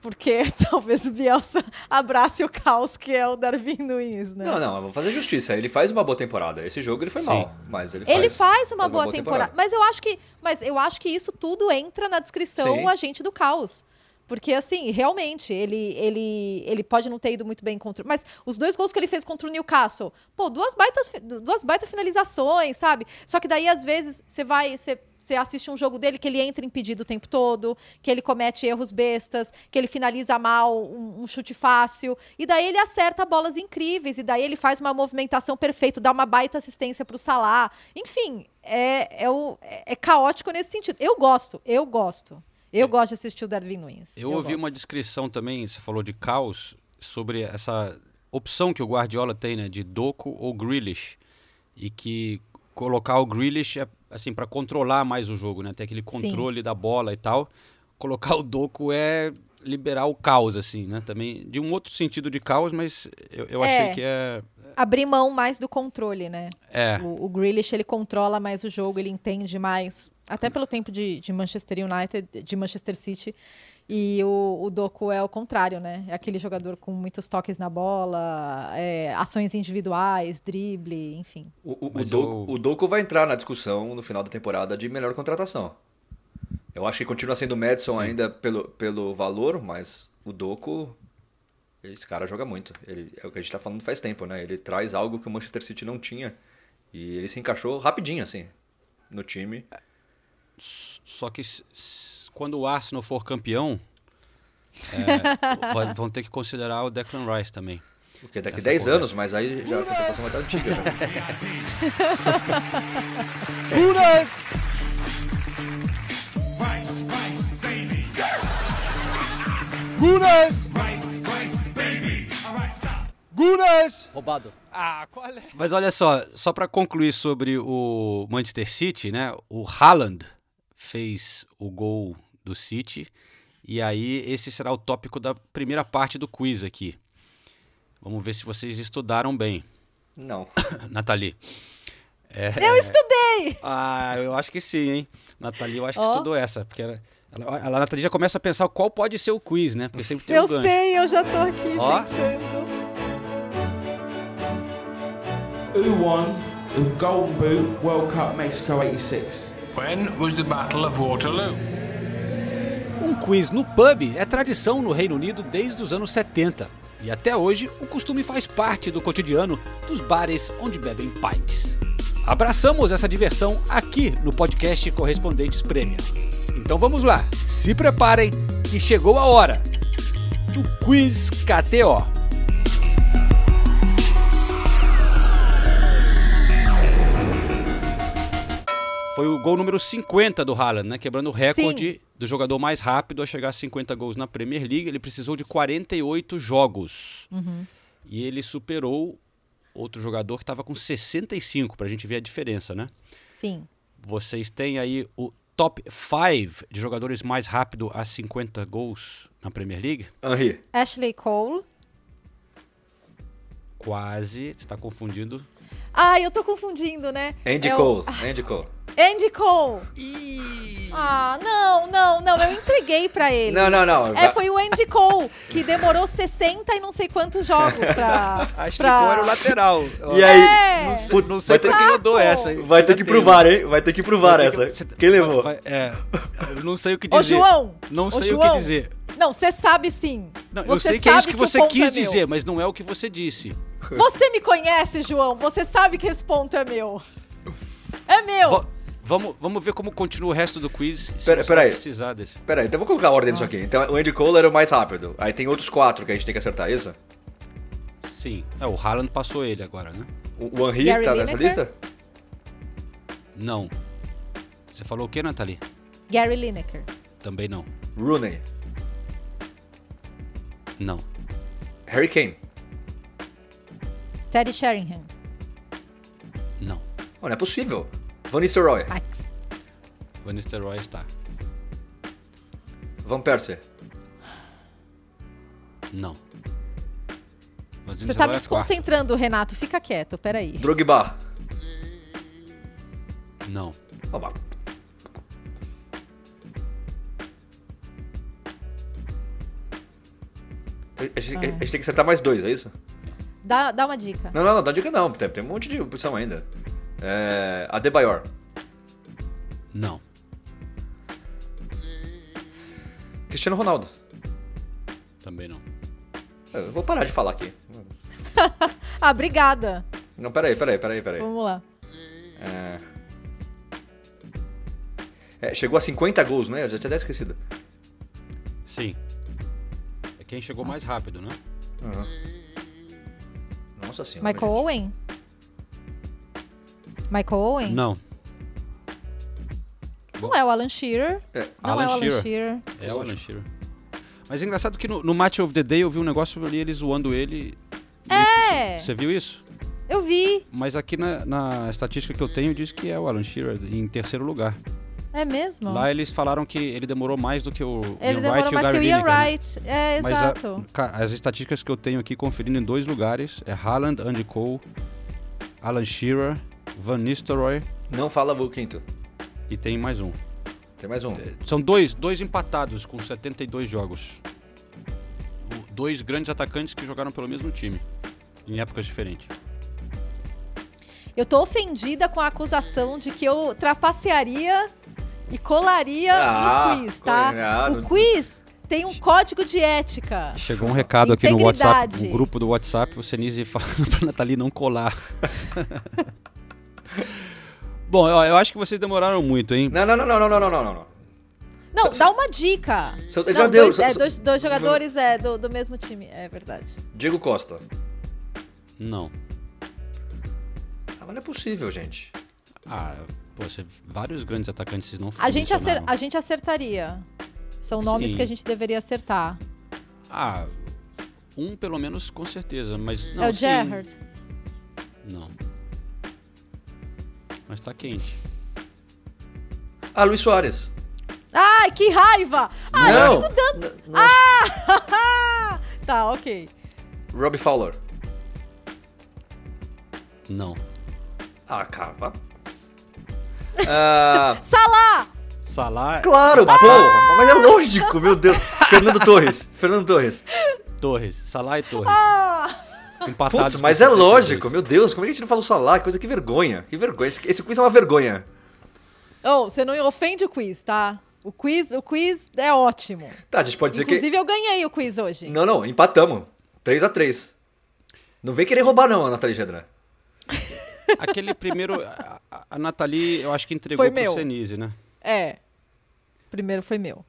Porque talvez o Bielsa abrace o caos que é o Darwin Nunes, né? Não, não, vamos fazer justiça. Ele faz uma boa temporada. Esse jogo ele foi Sim. mal, mas ele faz. Ele faz uma boa, temporada. Mas eu acho que, mas eu acho que isso tudo entra na descrição Sim. o agente do caos. Porque, assim, realmente, ele, ele, ele pode não ter ido muito bem contra. Mas os dois gols que ele fez contra o Newcastle, pô, duas baitas, duas baitas finalizações, sabe? Só que daí, às vezes, você vai. Você, você assiste um jogo dele que ele entra impedido o tempo todo, que ele comete erros bestas, que ele finaliza mal um, um chute fácil. E daí ele acerta bolas incríveis, e daí ele faz uma movimentação perfeita, dá uma baita assistência pro Salah. Enfim, é, é, o, é caótico nesse sentido. Eu gosto, eu gosto. Eu gosto de assistir o Darwin Nunes. Eu, ouvi gosto. uma descrição também, você falou de caos, sobre essa opção que o Guardiola tem, né, de Doku ou Grealish. E que colocar o Grealish é, assim, para controlar mais o jogo, né, ter aquele controle da bola e tal. Colocar o Doku é liberar o caos, assim, né, também, de um outro sentido de caos, mas eu, eu É. achei que é... Abrir mão mais do controle, né? É. O, o Grealish, ele controla mais o jogo, ele entende mais. Até pelo tempo de, de Manchester United, de Manchester City. E o, o Doku é o contrário, né? É aquele jogador com muitos toques na bola, é, ações individuais, drible, enfim. O, o, o, Doku, eu- o Doku vai entrar na discussão no final da temporada de melhor contratação. Eu acho que continua sendo o Madison ainda pelo, pelo valor, mas o Doku, esse cara joga muito. Ele, é o que a gente tá falando faz tempo, né? Ele traz algo que o Manchester City não tinha. E ele se encaixou rapidinho, assim, no time. Só que quando o Arsenal for campeão, é, vão ter que considerar o Declan Rice também. Porque daqui Essa 10 correta. anos, mas aí já a contratação vai estar antiga. Já. Gunas! Gunas! Gunas! Roubado. Ah, qual é? Mas olha só, só para concluir sobre o Manchester City, né? O Haaland fez o gol do City e aí esse será o tópico da primeira parte do quiz aqui. Vamos ver se vocês estudaram bem. Não. Nathalie. É- Eu estudei! Ah, eu acho que sim, hein? Nathalie, eu acho que Ó. estudou essa, porque ela, ela, a Nathalie já começa a pensar qual pode ser o quiz, né? Porque sempre tem Eu um gancho. sei, eu já tô aqui Ó. pensando. Who won the Golden Boot World Cup Mexico 86? When was the Battle of Waterloo? Um quiz no pub é tradição no Reino Unido desde os anos 70. E até hoje, o costume faz parte do cotidiano dos bares onde bebem pints. Abraçamos essa diversão aqui no podcast Correspondentes Prêmio. Então vamos lá, se preparem que chegou a hora do Quiz KTO. Foi o gol número 50 do Haaland, né? Quebrando o recorde do jogador mais rápido a chegar a 50 gols na Premier League. Ele precisou de 48 jogos. Uhum. E ele superou outro jogador que estava com 65, para a gente ver a diferença, né? Sim. Vocês têm aí o top 5 de jogadores mais rápido a 50 gols na Premier League? Henry. Ashley Cole. Quase. Você está confundindo. Ah, eu tô confundindo, né? Andy É o- Cole. Andy Cole. Andy Cole. Ah, não, não, não. Eu entreguei pra ele. Não, não, não. É, foi o Andy Cole, que demorou 60 e não sei quantos jogos pra. Ashley pra... Cole era o lateral. E aí? É. Não sei, não sei Vai ter pra que- quem eu dou essa. hein? Vai ter que provar, hein? Vai ter que provar que- essa. você- Quem levou? É, eu não sei o que Ô, dizer. João! Não Ô, sei o João! que dizer. Não, você sabe sim. Não, eu você sei que é isso sabe que o você quis é dizer, mas não é o que você disse. Você me conhece, João. Você sabe que esse ponto é meu. É meu. Va- vamos, vamos ver como continua o resto do quiz. Se Pera- pera aí. precisar desse. Pera aí, então eu vou colocar a ordem disso aqui. Então o Andy Cole era o mais rápido. Aí tem outros quatro que a gente tem que acertar, é isso? Sim. É, o Haaland passou ele agora, né? O, o Henry Gary tá nessa Lineker? lista? Não. Você falou o que, Nathalie? Gary Lineker. Também não. Rooney. Não. Harry Kane. Teddy Sheringham. Não. Oh, não é possível. Van Nistelrooy. Van Nistelrooy está. Van Persie. Não. Van Você tá me é desconcentrando, Renato. Fica quieto, peraí. Drogba. Não. Oh, mas- A gente, a gente tem que acertar mais dois, é isso? Dá, dá uma dica. Não, não, não, dá dica não. Tem, tem um monte de opção ainda. É, Adebayor. Não. Cristiano Ronaldo. Também não. Eu vou parar de falar aqui. Ah, obrigada. Não, peraí, peraí, peraí, peraí. Vamos lá. É... É, chegou a 50 gols, né? Eu já tinha até esquecido. Sim. É quem chegou mais rápido, né? Nossa senhora. Michael Owen? Michael Owen? Não. Não é o Alan Shearer. É, Não Alan é o Alan Shearer. Shearer. É o Alan Shearer. Mas é engraçado que no, no Match of the Day eu vi um negócio ali, ele zoando ele. É, Você viu isso? eu vi. Mas aqui na, na estatística que eu tenho diz que é o Alan Shearer em terceiro lugar. É mesmo? Lá eles falaram que ele demorou mais do que o Ele Ian demorou Wright e o mais que Gary o Ian Lineker, né? Wright. É, Mas a- exato. ca- as estatísticas que eu tenho aqui conferindo em dois lugares é Haaland, Andy Cole, Alan Shearer, Van Nistelrooy Não fala o quinto. e tem mais um. Tem mais um. São dois, dois empatados com 72 jogos. Dois grandes atacantes que jogaram pelo mesmo time, em épocas diferentes. Eu tô ofendida com a acusação de que eu trapacearia e colaria Ah, no quiz, tá? cunhado. O quiz tem um código de ética. Chegou um recado aqui no WhatsApp, no grupo do WhatsApp, o Senise falando pra Nathalie não colar. Bom, eu, eu acho que vocês demoraram muito, hein? Não, não, não, não, não, não, não, não. Não, dá uma dica. São, não, já dois, é, dois, dois jogadores é, do, do mesmo time, é verdade. Diego Costa. Não. Ah, mas não é possível, gente. Ah, poxa, vários grandes atacantes não a gente, acer, a gente acertaria. São nomes que a gente deveria acertar. Ah, um pelo menos com certeza, mas não. É o assim, Gerrard? Não. Mas tá quente. Ah, Luiz Soares. Ai, que raiva! Ai, Não. eu fico dando... Ah! tá, ok. Robbie Fowler. Não. Ah, cara. Ah, Salah! Salah. claro, porra. Mas é lógico, meu Deus. Fernando Torres. Fernando Torres. Torres. Salah e Torres. Ah! Empatados. Putz, mas é 72. lógico, meu Deus. Como é que a gente não fala o Salah? Que coisa, que vergonha. Que vergonha. Esse, esse quiz é uma vergonha. Oh, você não ofende o quiz, tá? O quiz, o quiz é ótimo. Tá, a gente pode dizer Inclusive, eu ganhei o quiz hoje. que... Não, não, empatamos. 3x3. Não vem querer roubar não, Nathalie Gedran. Aquele primeiro. A, a- a Nathalie, eu acho que entregou Foi pro meu. Senise, né? É. Primeiro foi meu.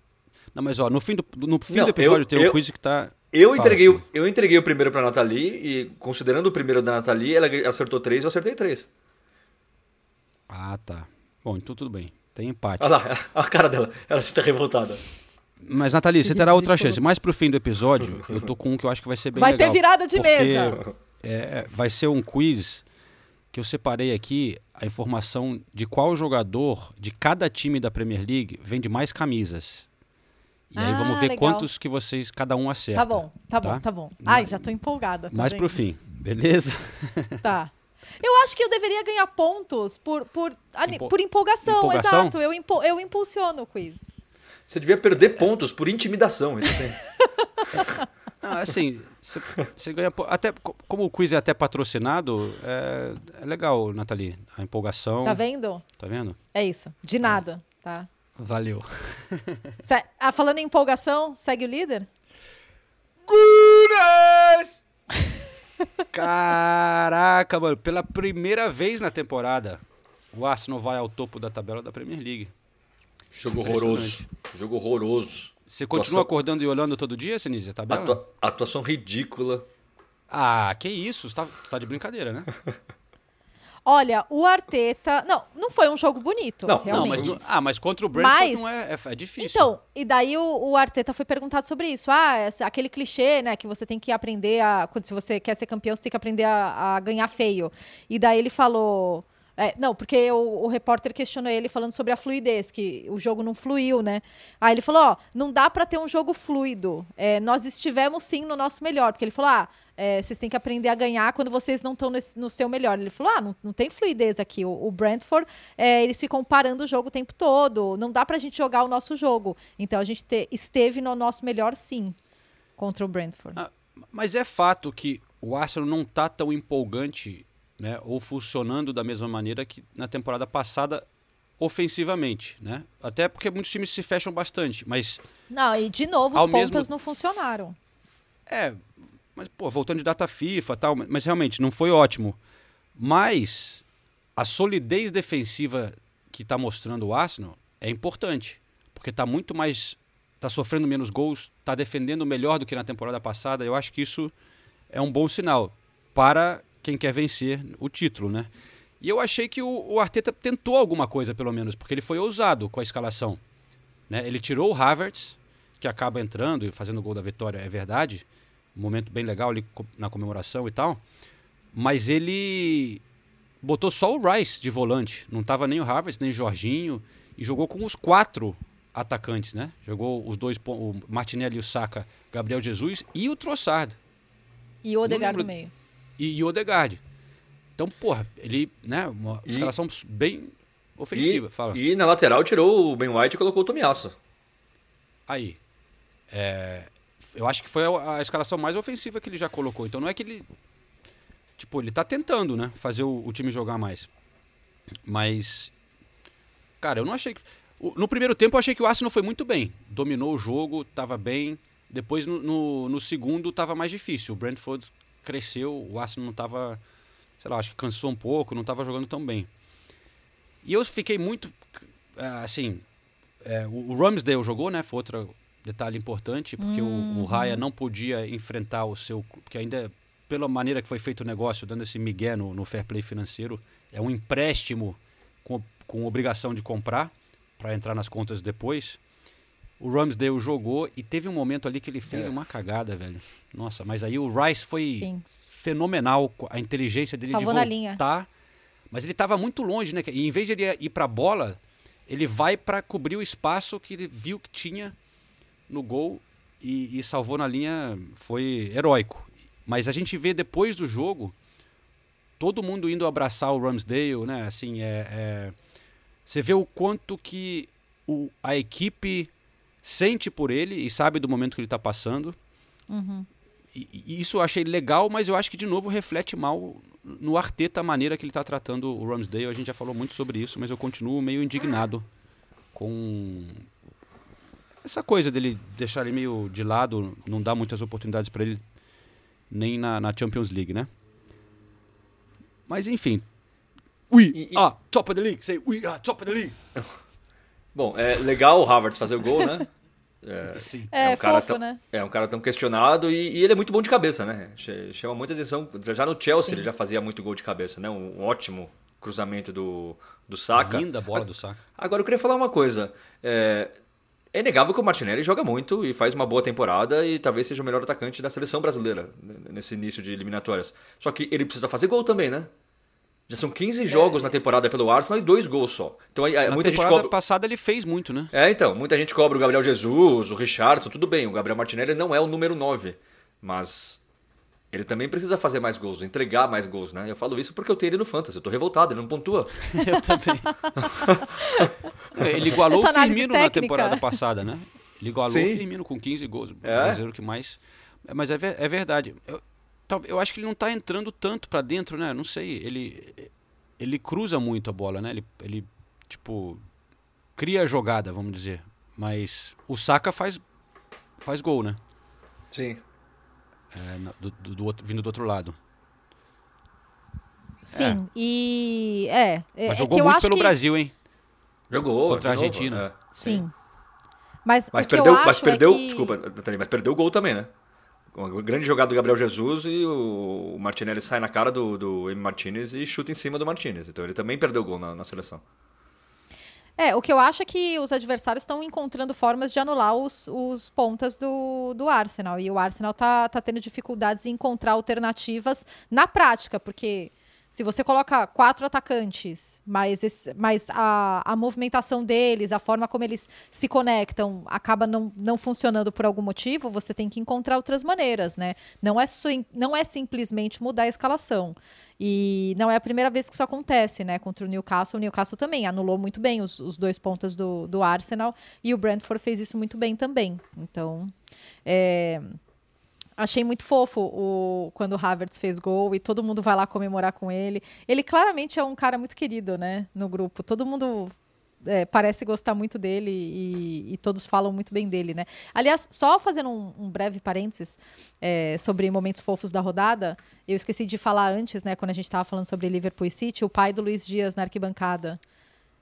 Não, mas ó, no fim do, no fim Não, do episódio eu- tem um eu- quiz que tá. Eu entreguei, o- eu entreguei o primeiro pra Nathalie e, considerando o primeiro da Nathalie, ela acertou 3 eu acertei 3. Ah, tá. Bom, então tudo bem. Tem empate. Olha lá, a cara dela. Ela está revoltada. Mas, Nathalie, você terá outra chance. Mais pro fim do episódio, eu tô com um que eu acho que vai ser bem Vai legal. ter virada de mesa. é, vai ser um quiz que eu separei aqui a informação de qual jogador de cada time da Premier League vende mais camisas. E aí Ah, vamos ver legal. quantos que vocês, cada um acerta. Tá bom, tá bom, tá bom. Ai, já tô empolgada. Tá Mais vendo? pro fim, beleza? Tá. Eu acho que eu deveria ganhar pontos por, por, Empo- por empolgação, Empolgação? exato. Eu, impo- eu impulsiono o quiz. Você devia perder pontos por intimidação. Isso. Não, assim, você- ganha. Até, co- como o quiz é até patrocinado, é, é legal, Nathalie. A empolgação. Tá vendo? Tá vendo? É isso. De nada, tá? Valeu. Se- ah, falando em empolgação, segue o líder? Gunas! Caraca, mano, pela primeira vez na temporada, o Arsenal vai ao topo da tabela da Premier League. Jogo horroroso. Jogo horroroso. Você continua acordando e olhando todo dia, Sinise, tabela? Atua- atuação ridícula. Ah, que isso, você tá, você tá de brincadeira, né? Olha, o Arteta. Não, não foi um jogo bonito. Não, realmente. mas, no- ah, mas contra o Brentford Mas- não é, é, é difícil. Então, e daí o, o Arteta foi perguntado sobre isso. Ah, essa- aquele clichê, né? Que você tem que aprender a. Quando se você quer ser campeão, você tem que aprender a, a ganhar feio. E daí ele falou. É, não, porque o, repórter questionou ele falando sobre a fluidez, que o jogo não fluiu, né? Aí ele falou: ó, não dá pra ter um jogo fluido. É, nós estivemos sim no nosso melhor. Porque ele falou: ah, é, vocês têm que aprender a ganhar quando vocês não estão no seu melhor. Ele falou: ah, não, não tem fluidez aqui. O, o Brentford, é, eles ficam parando o jogo o tempo todo. Não dá pra gente jogar o nosso jogo. Então a gente te- esteve no nosso melhor sim contra o Brentford. Ah, mas é fato que o Arsenal não tá tão empolgante, né, ou funcionando da mesma maneira que na temporada passada ofensivamente, né? Até porque muitos times se fecham bastante, mas Não, e de novo os pontas mesmo- não funcionaram. é, mas pô, voltando de data FIFA, tal, mas realmente não foi ótimo. Mas a solidez defensiva que está mostrando o Arsenal é importante, porque está muito mais está sofrendo menos gols, está defendendo melhor do que na temporada passada. Eu acho que isso é um bom sinal para quem quer vencer o título, né? E eu achei que o, o Arteta tentou alguma coisa, pelo menos, porque ele foi ousado com a escalação. Né? Ele tirou o Havertz, que acaba entrando e fazendo o gol da vitória, é verdade. Um momento bem legal ali na comemoração e tal. Mas ele botou só o Rice de volante. Não tava nem o Havertz, nem o Jorginho. E jogou com os quatro atacantes, né? Jogou os dois, o Martinelli e o Saka, Gabriel Jesus e o Trossard. E o Odegaard no meio. E, e o Odegaard. Então, porra, ele, né, uma E- escalação bem ofensiva. E, Fala. e na lateral tirou o Ben White e colocou o Tomiasso. Aí. É, eu acho que foi a, a escalação mais ofensiva que ele já colocou. Então não é que ele. Tipo, ele tá tentando, né? Fazer o, o time jogar mais. Mas. Cara, eu não achei que. No primeiro tempo eu achei que o Arsenal foi muito bem. Dominou o jogo, tava bem. Depois no, no, no segundo tava mais difícil. O Brentford cresceu, o Arsenal não tava. Sei lá, acho que cansou um pouco, não tava jogando tão bem. E eu fiquei muito. ah, Assim. é, o, o Ramsdale jogou, né? Foi outro detalhe importante, porque o, o Uhum. Raya não podia enfrentar o seu. Porque ainda, pela maneira que foi feito o negócio, dando esse migué no, no fair play financeiro, é um empréstimo com, com obrigação de comprar para entrar nas contas depois. O Ramsdale jogou e teve um momento ali que ele fez É. uma cagada, velho. Nossa, mas aí o Rice foi Sim. fenomenal, a inteligência dele Salvou de voltar. Mas ele estava muito longe, né? E em vez de ele ir para a bola, ele vai para cobrir o espaço que ele viu que tinha no gol e, e salvou na linha. Foi heróico. Mas a gente vê depois do jogo todo mundo indo abraçar o Ramsdale, né? Assim, é, é- você vê o quanto que o- a equipe sente por ele e sabe do momento que ele está passando. Uhum. E, e isso eu achei legal, mas eu acho que de novo reflete mal no Arteta a maneira que ele está tratando o Ramsdale. A gente já falou muito sobre isso, mas eu continuo meio indignado com essa coisa dele deixar ele meio de lado, não dar muitas oportunidades para ele nem na, na Champions League, né? Mas enfim. We are top of the league. Say we are top of the league. Bom, é legal o Havertz fazer o gol, né? É, Sim. É, um cara fofo, tão, né? É um cara tão questionado e, e ele é muito bom de cabeça, né? Chama muita atenção. Já no Chelsea Sim. ele já fazia muito gol de cabeça, né? Um, um ótimo cruzamento do, do Saka. Linda bola do Saka. Agora eu queria falar uma coisa. É, é inegável que o Martinelli joga muito e faz uma boa temporada e talvez seja o melhor atacante da seleção brasileira né, nesse início de eliminatórias. Só que ele precisa fazer gol também, né? Já são 15 jogos na temporada pelo Arsenal e dois gols só. Então aí, aí Na muita gente temporada cobra. passada ele fez muito, né? É, então, muita gente cobra o Gabriel Jesus, o Richardson, tudo bem, o Gabriel Martinelli não é o número 9, mas ele também precisa fazer mais gols, entregar mais gols, né? Eu falo isso porque eu tenho ele no Fantasy, eu tô revoltado, ele não pontua. Eu também. ele igualou Essa o Firmino na temporada passada, né? Ele igualou Sim. o Firmino com 15 gols, o É? brasileiro que mais. É, Mas é, ver- é verdade. Eu, eu acho que ele não tá entrando tanto pra dentro, né? Não sei, ele ele cruza muito a bola, né? Ele, ele tipo cria a jogada, vamos dizer. Mas o Saka faz faz gol, né? Sim. É, do, do- do outro- vindo do outro lado. Sim, e é. é, Mas é jogou eu muito acho pelo que... Brasil, hein? Jogou. Contra a novo, Argentina. é. Sim. Mas, Mas o que perdeu, eu acho mas perdeu, é que... desculpa, mas perdeu o gol também, né? Uma grande jogada do Gabriel Jesus e o Martinelli sai na cara do, do M. Martinez e chuta em cima do Martinez. Então ele também perdeu o gol na, na seleção. É, o que eu acho é que os adversários estão encontrando formas de anular os, os pontas do, do Arsenal. E o Arsenal tá, tá tendo dificuldades em encontrar alternativas na prática, porque se você coloca quatro atacantes, mas, esse- mas a, a movimentação deles, a forma como eles se conectam, acaba não, não funcionando por algum motivo, você tem que encontrar outras maneiras, né? Não é, sim- não é simplesmente mudar a escalação. E não é a primeira vez que isso acontece, né? Contra o Newcastle. O Newcastle também anulou muito bem os, os dois pontas do, do Arsenal. E o Brentford fez isso muito bem também. Então, é, achei muito fofo o, quando o Havertz fez gol e todo mundo vai lá comemorar com ele. Ele claramente é um cara muito querido, né? No grupo. Todo mundo é, parece gostar muito dele e, e todos falam muito bem dele, né? Aliás, só fazendo um, um breve parênteses é, sobre momentos fofos da rodada, eu esqueci de falar antes, né? Quando a gente estava falando sobre Liverpool City, o pai do Luiz Dias na arquibancada.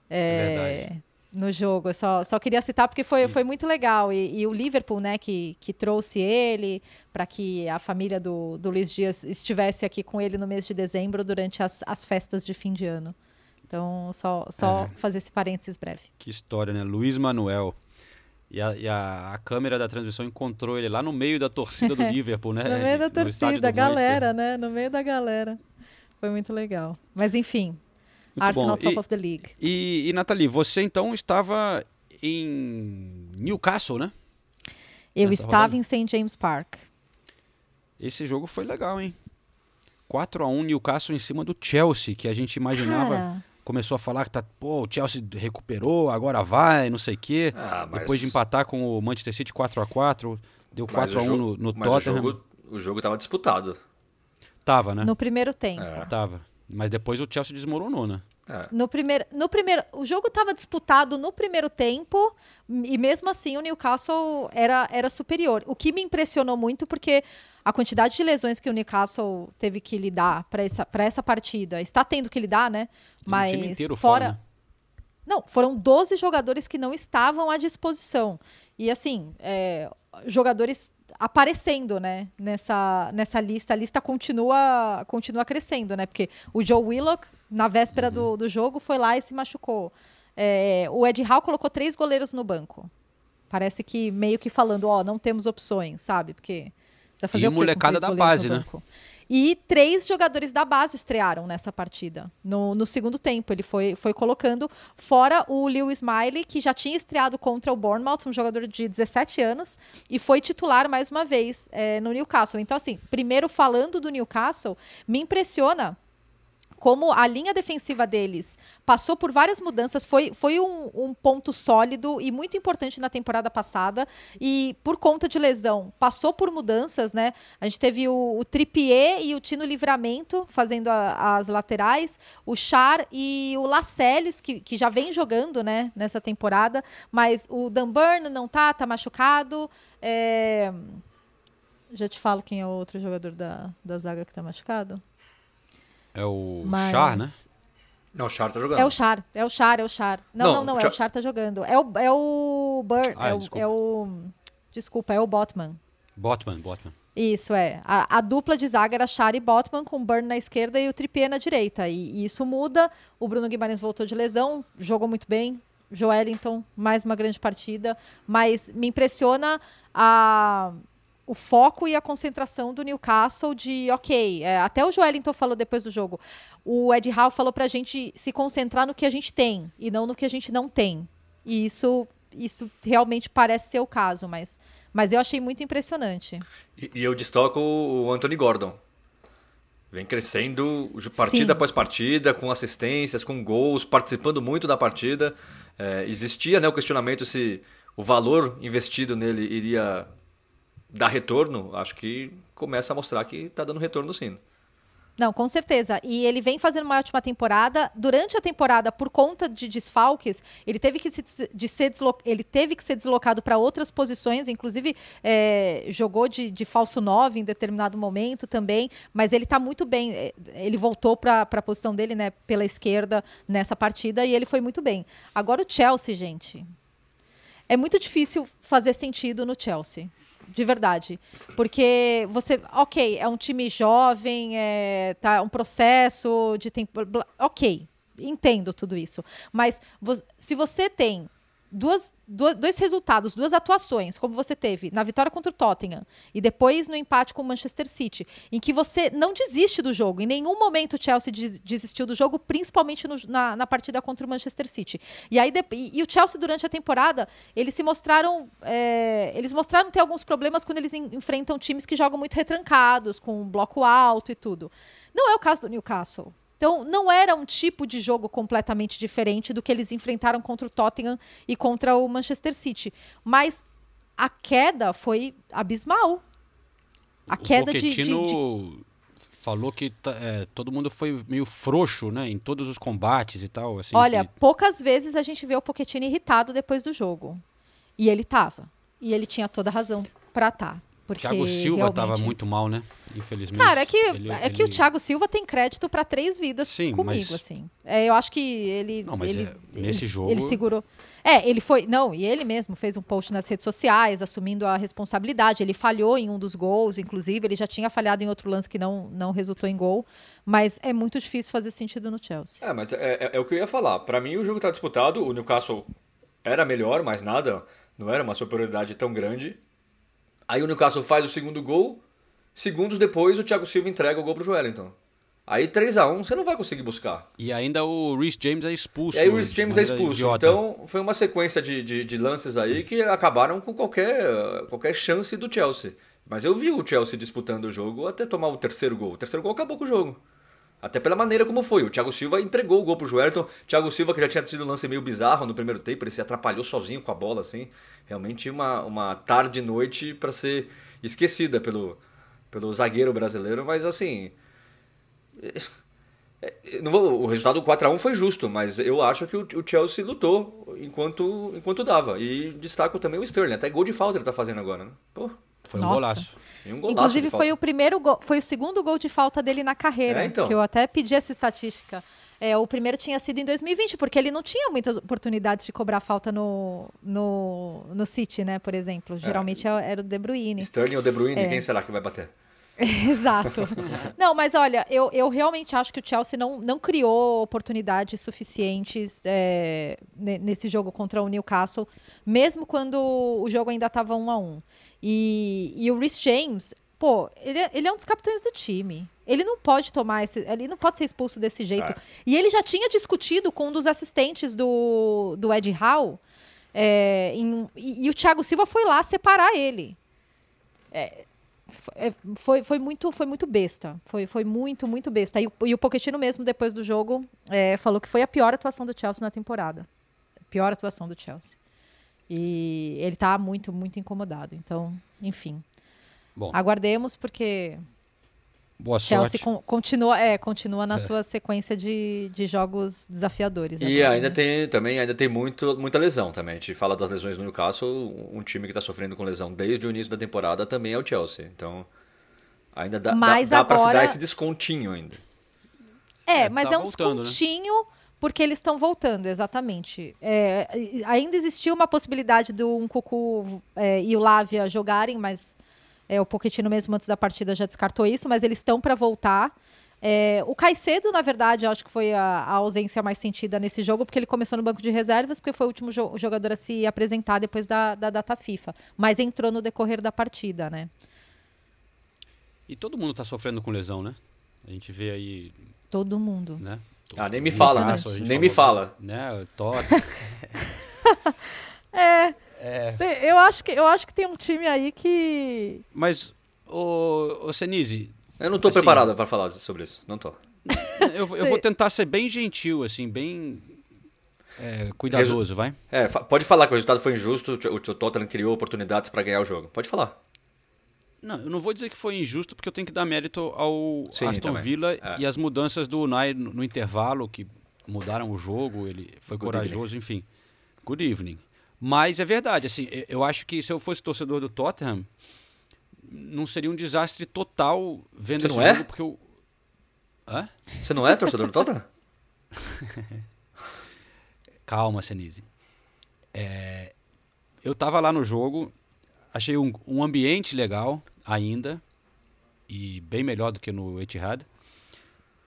É, verdade. No jogo. Só, só queria citar porque foi, foi muito legal. E, e o Liverpool, né, que, que trouxe ele para que a família do, do Luiz Dias estivesse aqui com ele no mês de dezembro durante as, as festas de fim de ano. Então, só, só É. fazer esse parênteses breve. Que história, né? Luiz Manuel. E, a, e a- a câmera da transmissão encontrou ele lá no meio da torcida do Liverpool, né? no meio da torcida, galera, né? No meio da galera. Foi muito legal. Mas enfim, Arsenal bom. top E- of the league. E, e Nathalie, você então estava em Newcastle, né? Eu Nessa estava rodada? em St. James Park. Esse jogo foi legal, hein? 4 a 1 Newcastle em cima do Chelsea, que a gente imaginava Cara. começou a falar que tá, pô, o Chelsea recuperou, agora vai, não sei o quê. Ah, mas- Depois de empatar com o Manchester City 4 a 4 deu Mas 4 a o 1 jogo- no, no mas Tottenham. O jogo, o jogo tava disputado. Tava, né? No primeiro tempo. É. Tava. Mas depois o Chelsea desmoronou, né? No primeiro, no primeiro, o jogo estava disputado no primeiro tempo e mesmo assim o Newcastle era, era superior. O que me impressionou muito porque a quantidade de lesões que o Newcastle teve que lidar para essa, pra essa partida está tendo que lidar, né? Mas time inteiro fora, fora, né? não, foram 12 jogadores que não estavam à disposição. E assim, é, jogadores aparecendo, né, nessa, nessa lista. A lista continua, continua crescendo, né? Porque o Joe Willock, na véspera do, do jogo, foi lá e se machucou. É, o Ed Howe colocou três goleiros no banco. Parece que meio que falando, ó, não temos opções, sabe? Porque vai fazer E o quê molecada da base, no né? banco? E três jogadores da base estrearam nessa partida, no, no segundo tempo. Ele foi, foi colocando, fora o Lewis Smiley, que já tinha estreado contra o Bournemouth, um jogador de 17 anos, e foi titular mais uma vez eh, no Newcastle. Então, assim, primeiro falando do Newcastle, me impressiona como a linha defensiva deles passou por várias mudanças, foi, foi um, um ponto sólido e muito importante na temporada passada. E por conta de lesão, passou por mudanças, né? A gente teve o, o Trippier e o Tino Livramento fazendo a- as laterais, o Char e o Lascelles, que, que já vem jogando né, nessa temporada, mas o Dunburn não tá, tá machucado. É, Já te falo quem é o outro jogador da, da zaga que tá machucado. É o Mas- Char, né? Não, o Char tá jogando. É o Char, é o Char, é o Char. Não, Não, não, não, o é Char- o Char tá jogando. É o, é o Burr, Ah, é, o, desculpa. é o. Desculpa, é o Botman. Botman, Botman. Isso, é. A, a dupla de zaga era Char e Botman, com o Burn na esquerda e o Trippier na direita. E, e isso muda. O Bruno Guimarães voltou de lesão, jogou muito bem. Joelinton, mais uma grande partida. Mas me impressiona a, o foco e a concentração do Newcastle de, ok, é, até o Joelinton falou depois do jogo. O Ed Howe falou pra gente se concentrar no que a gente tem e não no que a gente não tem. E isso, isso realmente parece ser o caso, mas, mas eu achei muito impressionante. E, e eu destaco o Anthony Gordon. Vem crescendo partida Sim. após partida, com assistências, com gols, participando muito da partida. É, existia né, o questionamento se o valor investido nele iria dar retorno. Acho que começa a mostrar que está dando retorno sim. Não, com certeza. E ele vem fazendo uma ótima temporada. Durante a temporada, por conta de desfalques, ele teve que se, de ser, deslo- ele teve que ser deslocado para outras posições, inclusive é, jogou de, de falso 9 em determinado momento também, mas ele está muito bem. É, Ele voltou para a posição dele né, pela esquerda nessa partida e ele foi muito bem. Agora o Chelsea, gente. É muito difícil fazer sentido no Chelsea. De verdade. Porque você. Ok, é um time jovem, é tá um processo de tempo. Ok, entendo tudo isso. Mas vo- se você tem duas, duas- dois resultados, duas atuações, como você teve na vitória contra o Tottenham e depois no empate com o Manchester City, em que você não desiste do jogo. Em nenhum momento o Chelsea des- desistiu do jogo, principalmente no- na, na partida contra o Manchester City. E aí de- e, e o Chelsea durante a temporada eles se mostraram é, eles mostraram ter alguns problemas quando eles en- enfrentam times que jogam muito retrancados, com um bloco alto e tudo. Não é o caso do Newcastle. Então, não era um tipo de jogo completamente diferente do que eles enfrentaram contra o Tottenham e contra o Manchester City. Mas a queda foi abismal. A queda o de, de- Pochettino de- falou que tá- é, todo mundo foi meio frouxo, né? Em todos os combates e tal. Assim, Olha, que- poucas vezes a gente vê o Pochettino irritado depois do jogo. E ele tava. E ele tinha toda a razão pra estar. Porque Thiago Silva estava realmente- muito mal, né? Infelizmente. Cara, é que, Ele- é que o ele- Thiago Silva tem crédito pra três vidas Sim, comigo, mas- assim. É, eu acho que ele. Não, mas ele, é, nesse ele, jogo- Ele segurou. É, ele foi. Não, e ele mesmo fez um post nas redes sociais, assumindo a responsabilidade. Ele falhou em um dos gols, inclusive. Ele já tinha falhado em outro lance que não, não resultou em gol. Mas é muito difícil fazer sentido no Chelsea. É, mas é, é- é o que eu ia falar. Pra mim, o jogo tá disputado. O Newcastle era melhor, mas nada. Não era uma superioridade tão grande. Aí o Newcastle faz o segundo gol. Segundos depois, o Thiago Silva entrega o gol pro Joelinton. Aí 3 a 1 você não vai conseguir buscar. E ainda o Rhys James é expulso. E aí o Rhys James é expulso. idiota. Então foi uma sequência de, de, de lances aí que acabaram com qualquer, qualquer chance do Chelsea. Mas eu vi o Chelsea disputando o jogo até tomar o terceiro gol. O terceiro gol acabou com o jogo. Até pela maneira como foi. O Thiago Silva entregou o gol pro Joelton. Thiago Silva, que já tinha tido um lance meio bizarro no primeiro tempo, ele se atrapalhou sozinho com a bola, assim. Realmente uma, uma tarde e noite para ser esquecida pelo, pelo zagueiro brasileiro, mas assim. é, não vou- o resultado 4x1 foi justo, mas eu acho que o, o Chelsea lutou enquanto, enquanto dava. E destaco também o Sterling. Até gol de falta ele tá fazendo agora, né? Pô, Foi um Nossa. golaço. e um golaço Inclusive foi o primeiro gol, foi o segundo gol de falta dele na carreira, É, então. que eu até pedi essa estatística. É, o primeiro tinha sido em 2020, porque ele não tinha muitas oportunidades de cobrar falta no, no, no City, né, por exemplo. Geralmente era o De Bruyne. Sterling ou De Bruyne, É. quem será que vai bater? Exato. Não, mas olha, eu, eu realmente acho que o Chelsea não, não criou oportunidades suficientes é, ne- nesse jogo contra o Newcastle, mesmo quando o jogo ainda estava um a um. E, e o Rhys James, pô, ele, é- ele é um dos capitães do time. Ele não pode tomar esse. Ele não pode ser expulso desse jeito. É. E ele já tinha discutido com um dos assistentes do, do Ed Howe. é, em- e, e o Thiago Silva foi lá separar ele. É, foi, foi, muito, foi muito besta. Foi, foi muito, muito besta. E, o- e o Pochettino mesmo, depois do jogo, é, falou que foi a pior atuação do Chelsea na temporada. A pior atuação do Chelsea. E ele tá muito, muito incomodado. Então, enfim. Bom. Aguardemos, porque Boa Chelsea sorte. con- continua, é, continua na É. sua sequência de, de jogos desafiadores. E agora, ainda né? tem também ainda tem muito, muita lesão também. A gente fala das lesões no Newcastle, um time que está sofrendo com lesão desde o início da temporada também é o Chelsea. Então ainda dá, dá, dá para se agora- dar esse descontinho ainda. É, mas tá é um voltando, né? Porque eles estão voltando, exatamente. É, ainda existiu uma possibilidade do Nkuku é, e o Lávia jogarem, mas é, o Pochettino mesmo antes da partida já descartou isso, mas eles estão para voltar. É, o Caicedo, na verdade, acho que foi a, a ausência mais sentida nesse jogo, porque ele começou no banco de reservas, porque foi o último jo- jogador a se apresentar depois da, da data FIFA. Mas entrou no decorrer da partida, né? E todo mundo tá sofrendo com lesão, né? A gente vê aí, Todo mundo. né? Ah, nem me fala, né? Newcastle, a gente Nem me fala. Né, o Todd. É. É. Eu acho que eu acho que tem um time aí que Mas, ô, ô Senise... Eu não tô assim, preparado para falar sobre isso, não tô. Eu, eu vou tentar ser bem gentil, assim, bem é, cuidadoso, vai? É, pode falar que o resultado foi injusto, o o Tottenham criou oportunidades para ganhar o jogo. Pode falar. Não, eu não vou dizer que foi injusto, porque eu tenho que dar mérito ao Sim, Aston também. Villa É. e as mudanças do Unai no, no intervalo, que mudaram o jogo, ele foi Good corajoso, enfim. Good evening. Mas é verdade, assim, eu- acho que se eu fosse torcedor do Tottenham, não seria um desastre total vendo Você esse não é? jogo, porque eu... Hã? Você não é torcedor do Tottenham? Calma, Senise. É, eu tava lá no jogo, achei um, um ambiente legal ainda, e bem melhor do que no Etihad.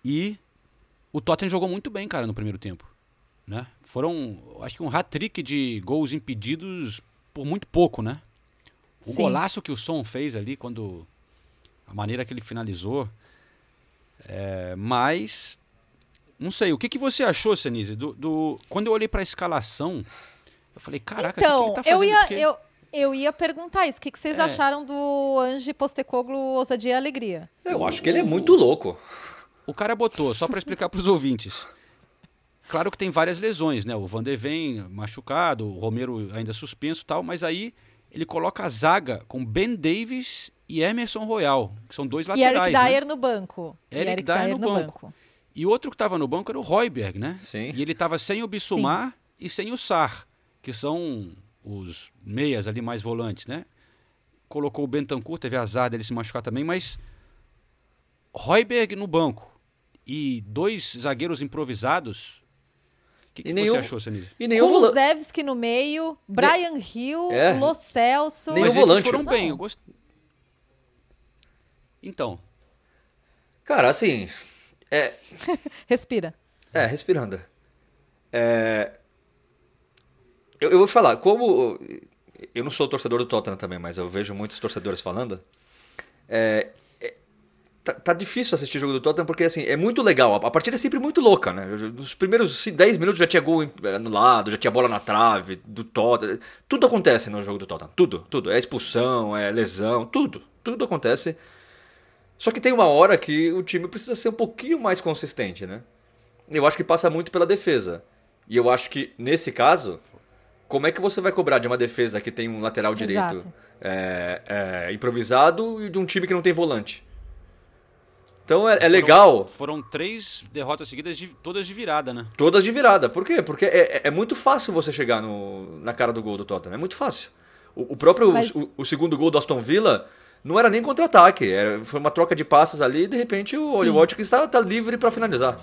E o Tottenham jogou muito bem, cara, no primeiro tempo. Né? Foram, acho que um hat-trick de gols impedidos por muito pouco, né? O Sim. golaço que o Son fez ali, quando a maneira que ele finalizou. É, mas, não sei, o que, que você achou, Senise? Do, do, quando eu olhei para a escalação, eu falei, caraca, o que que, Então, ele tá eu fazendo? ia, eu, eu ia perguntar isso. O que, que vocês É. acharam do Ange Postecoglu Ousadia e Alegria? Eu acho que ele é muito louco. O cara botou, só para explicar para os ouvintes. Claro que tem várias lesões, né? O Van de Ven machucado, o Romero ainda suspenso e tal, mas aí ele coloca a zaga com Ben Davis e Emerson Royal, que são dois e laterais. Eric né? Dyer no banco. E Eric Dyer no banco. E outro que estava no banco era o Royberg, né? Sim. E ele estava sem o Bissumar e sem o Sar, que são os meias ali mais volantes, né? Colocou o Bentancur, teve azar dele se machucar também, mas Royberg no banco e dois zagueiros improvisados. O que, que E você nenhum- achou, Senise? E nenhum Kulusevski no meio, Brian Hill, É. Lo Celso. Nenhum Mas esses volante. foram bem, gost... Então, Cara, assim. É, Respira. É, respirando. É, Eu, eu vou falar, como. Eu não sou torcedor do Tottenham também, mas eu vejo muitos torcedores falando. É, é, tá, tá difícil assistir o jogo do Tottenham porque assim, é muito legal. A, a partida é sempre muito louca, né? Nos primeiros ci- 10 minutos já tinha gol em- anulado, já tinha bola na trave, do Tottenham. Tudo acontece no jogo do Tottenham. Tudo, tudo. É expulsão, é lesão, tudo. Tudo acontece. Só que tem uma hora que o time precisa ser um pouquinho mais consistente, né? Eu acho que passa muito pela defesa. E eu acho que, nesse caso, como é que você vai cobrar de uma defesa que tem um lateral direito é, é, improvisado e de um time que não tem volante? Então é, é legal. Foram três derrotas seguidas, de, todas de virada, né? Todas de virada. Por quê? Porque é, é muito fácil você chegar no, na cara do gol do Tottenham. É muito fácil. O, o próprio Mas- o, o segundo gol do Aston Villa não era nem contra-ataque. era- Foi uma troca de passes ali e de repente o Oli Watkins está tá livre para finalizar.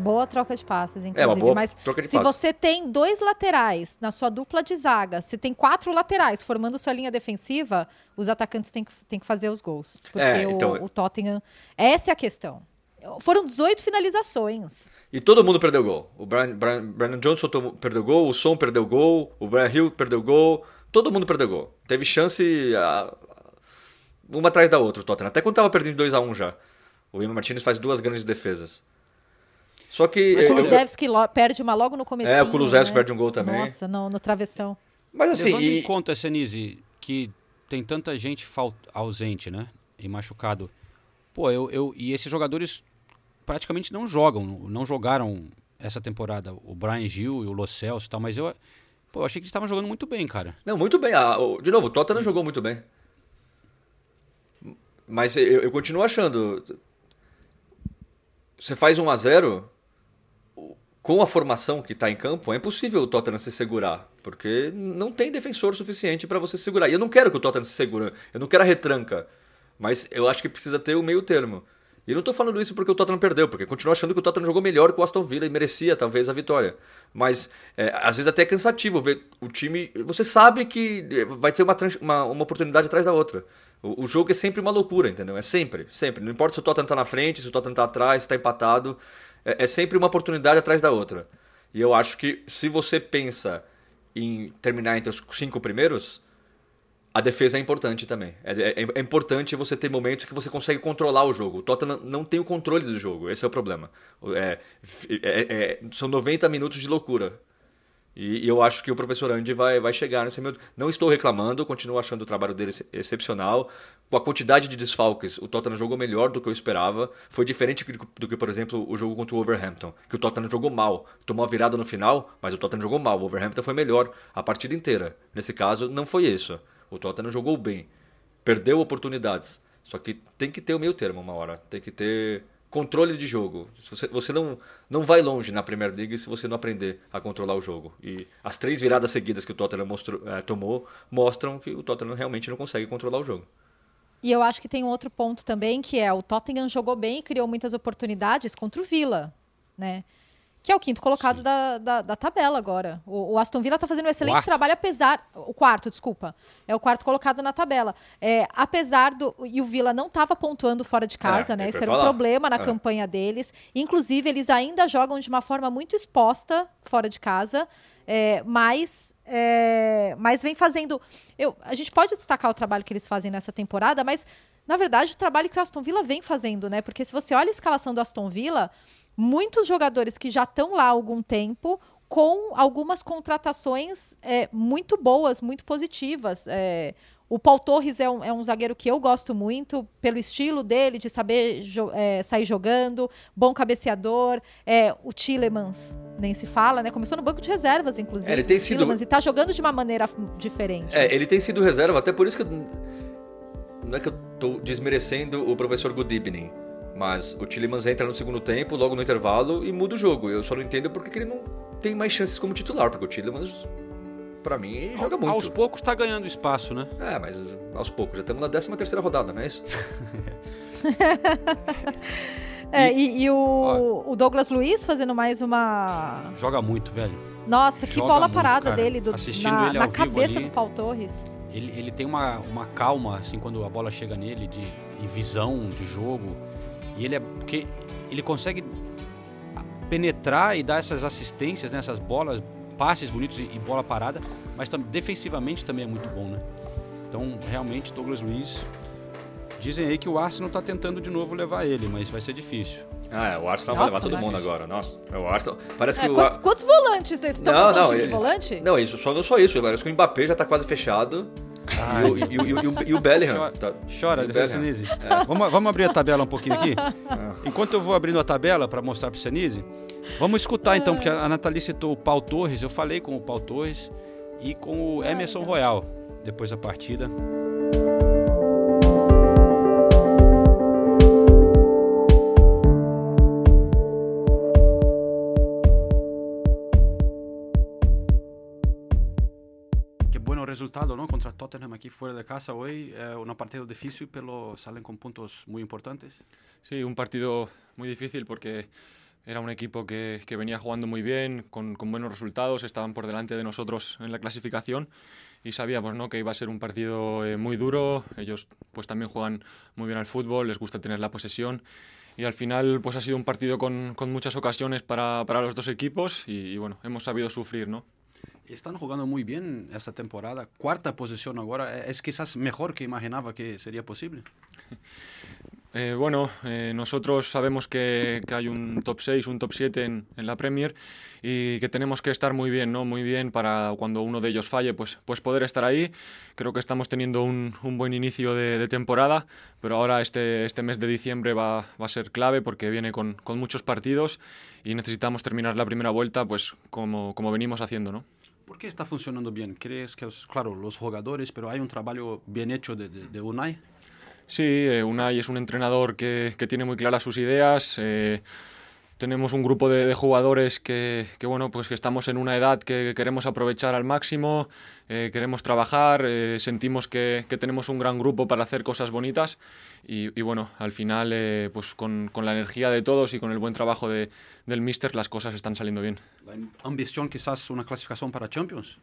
Boa troca de passes, inclusive. É, uma boa Mas troca de se passes. você tem dois laterais na sua dupla de zaga, se tem quatro laterais formando sua linha defensiva, os atacantes têm que, têm que fazer os gols. Porque É, o, então- o Tottenham. Essa é a questão. Foram 18 finalizações. E todo mundo perdeu gol. O Brian, Brian, Brandon Johnson perdeu gol, o Son perdeu gol, o Brian Hill perdeu gol. Todo mundo perdeu gol. Teve chance ah, uma atrás da outra o Tottenham. Até quando tava perdendo 2 a 1 já. O Emma Martinez faz duas grandes defesas. Só que... O eu- Kulusevski lo- perde uma logo no começo. É, o Kulusevski perde um gol também. Nossa, no, no travessão. Mas assim, Levando e- em conta, Senise, que tem tanta gente fal- ausente, né? E machucado. Pô, eu, eu. E esses jogadores praticamente não jogam, não- jogaram essa temporada. O Brian Gil e o Lo Celso e tal, mas eu. Pô, eu achei que eles estavam jogando muito bem, cara. Não, muito bem. Ah, de novo, o Tottenham jogou muito bem. Mas eu, eu continuo achando. Você faz 1 a 0 com a formação que está em campo, é impossível o Tottenham se segurar. Porque não tem defensor suficiente para você se segurar. E eu não quero que o Tottenham se segure. Eu não quero a retranca. Mas eu acho que precisa ter o meio termo. E não tô falando isso porque o Tottenham perdeu, porque eu continuo achando que o Tottenham jogou melhor que o Aston Villa e merecia talvez a vitória. Mas é, às vezes até é cansativo ver o time. Você sabe que é, vai ter uma, uma, uma oportunidade atrás da outra. O, o jogo é sempre uma loucura, entendeu? É sempre, sempre. Não importa se o Tottenham tá na frente, se o Tottenham tá atrás, se tá empatado. É, é sempre uma oportunidade atrás da outra. E eu acho que se você pensa em terminar entre os cinco primeiros, a defesa é importante também. É, é- é importante você ter momentos que você consegue controlar o jogo. O Tottenham não tem o controle do jogo, esse é o problema. É- é- é- são 90 minutos de loucura. E, eu acho que o professor Andy vai, vai chegar nesse meu. Não estou reclamando, continuo achando o trabalho dele ex- excepcional. Com a quantidade de desfalques, o Tottenham jogou melhor do que eu esperava. Foi diferente do, que, por exemplo, o jogo contra o Wolverhampton, que o Tottenham jogou mal. Tomou a virada no final, mas o Tottenham jogou mal. O Wolverhampton foi melhor a partida inteira. Nesse caso, não foi isso. O Tottenham jogou bem. Perdeu oportunidades. Só que tem que ter o meio termo uma hora. Tem que ter controle de jogo. Você, você não, não vai longe na Premier League se você não aprender a controlar o jogo. E as três viradas seguidas que o Tottenham mostrou, eh, tomou mostram que o Tottenham realmente não consegue controlar o jogo. E eu acho que tem um outro ponto também, que é o Tottenham jogou bem e criou muitas oportunidades contra o Villa, né? Que é o quinto colocado da, da, da tabela agora. O, o Aston Villa está fazendo um excelente Quarto. trabalho, apesar. O quarto, desculpa. É o quarto colocado na tabela. É, apesar do. E o Villa não estava pontuando fora de casa, É, né? Isso era um falar. problema na É. campanha deles. Inclusive, eles ainda jogam de uma forma muito exposta fora de casa. É, mas, é, mas vem fazendo. Eu, a gente pode destacar o trabalho que eles fazem nessa temporada, mas na verdade o trabalho que o Aston Villa vem fazendo, né? Porque se você olha a escalação do Aston Villa, muitos jogadores que já estão lá há algum tempo, com algumas contratações é, muito boas, muito positivas. É, o Paul Torres é um, é um zagueiro que eu gosto muito, pelo estilo dele, de saber jo- é, sair jogando, bom cabeceador. É, o Tillemans, nem se fala, né? Começou no banco de reservas, inclusive. É, ele tem sido- E tá jogando de uma maneira diferente. É, ele tem sido reserva, até por isso que. eu- Não é que eu tô desmerecendo o professor Good Evening, mas o Tillemans entra no segundo tempo, logo no intervalo, e muda o jogo. Eu só não entendo porque que ele não tem mais chances como titular, porque o Tillemans, pra mim, joga muito. Aos poucos tá ganhando espaço, né? É, mas aos poucos. Já estamos na 13 terceira rodada, não é isso? É, e, e o, o Douglas Luiz fazendo mais uma. Joga muito, velho. Nossa, que Joga bola muito, parada cara. dele do, Assistindo na, ele na cabeça ali. do Paul Torres. Ele, ele tem uma, uma calma, assim, quando a bola chega nele, de, e visão de jogo. E ele é. Porque ele consegue penetrar e dar essas assistências, né, essas bolas, passes bonitos e, e bola parada, mas tam, defensivamente também é muito bom, né? Então, realmente, Douglas Luiz. Dizem aí que o Arsenal tá tentando de novo levar ele, mas vai ser difícil. Ah, é, o Arsenal Nossa, vai levar todo mas- mundo agora. Nossa, é o Arsenal. Parece que É, o. quantos, quantos volantes vocês estão Não, não, time de ele- volante? Não, isso, só não só isso. Parece que o Mbappé já tá quase fechado. E o- e o- e o- e o- Bellingham. Chora, tá- chora. Senise. É. Vamos, vamos abrir a tabela um pouquinho aqui? Enquanto eu vou abrindo a tabela para mostrar para o Senise, vamos escutar então, porque a Nathalie citou o Paulo Torres. Eu falei com o Paulo Torres e com o Emerson Royal depois da partida. Resultado, ¿no? Contra Tottenham aquí fuera de casa hoy. Eh, una partida difícil, pero salen con puntos muy importantes. Sí, un partido muy difícil porque era un equipo que, que venía jugando muy bien, con, con buenos resultados, estaban por delante de nosotros en la clasificación y sabíamos ¿no? que iba a ser un partido eh, muy duro. Ellos pues también juegan muy bien al fútbol, les gusta tener la posesión y al final pues ha sido un partido con, con muchas ocasiones para, para los dos equipos y, y, bueno, hemos sabido sufrir, ¿no? Están jugando muy bien esta temporada. Cuarta posición ahora. Eh, Es quizás mejor que imaginaba que sería posible. Eh, bueno, eh, nosotros sabemos que, que hay un top 6, un top 7 en, en, la Premier y que tenemos que estar muy bien, ¿no? Muy bien para cuando uno de ellos falle, pues, pues poder estar ahí. Creo que estamos teniendo un, un buen inicio de, de, temporada, pero ahora este, este mes de diciembre va, va a ser clave porque viene con, con, muchos partidos y necesitamos terminar la primera vuelta pues como, como venimos haciendo, ¿no? ¿Por qué está funcionando bien? ¿Crees que, claro, los jugadores, pero hay un trabajo bien hecho de, de, de Unai? Sí, eh, Unai es un entrenador que, que, tiene muy claras sus ideas. Eh, tenemos un grupo de, de jugadores que, que, bueno, pues que estamos en una edad que queremos aprovechar al máximo, eh, queremos trabajar, eh, sentimos que, que, tenemos un gran grupo para hacer cosas bonitas y, y bueno, al final, eh, pues con, con, la energía de todos y con el buen trabajo de, del míster, las cosas están saliendo bien. ¿La ambición quizás una clasificación para Champions?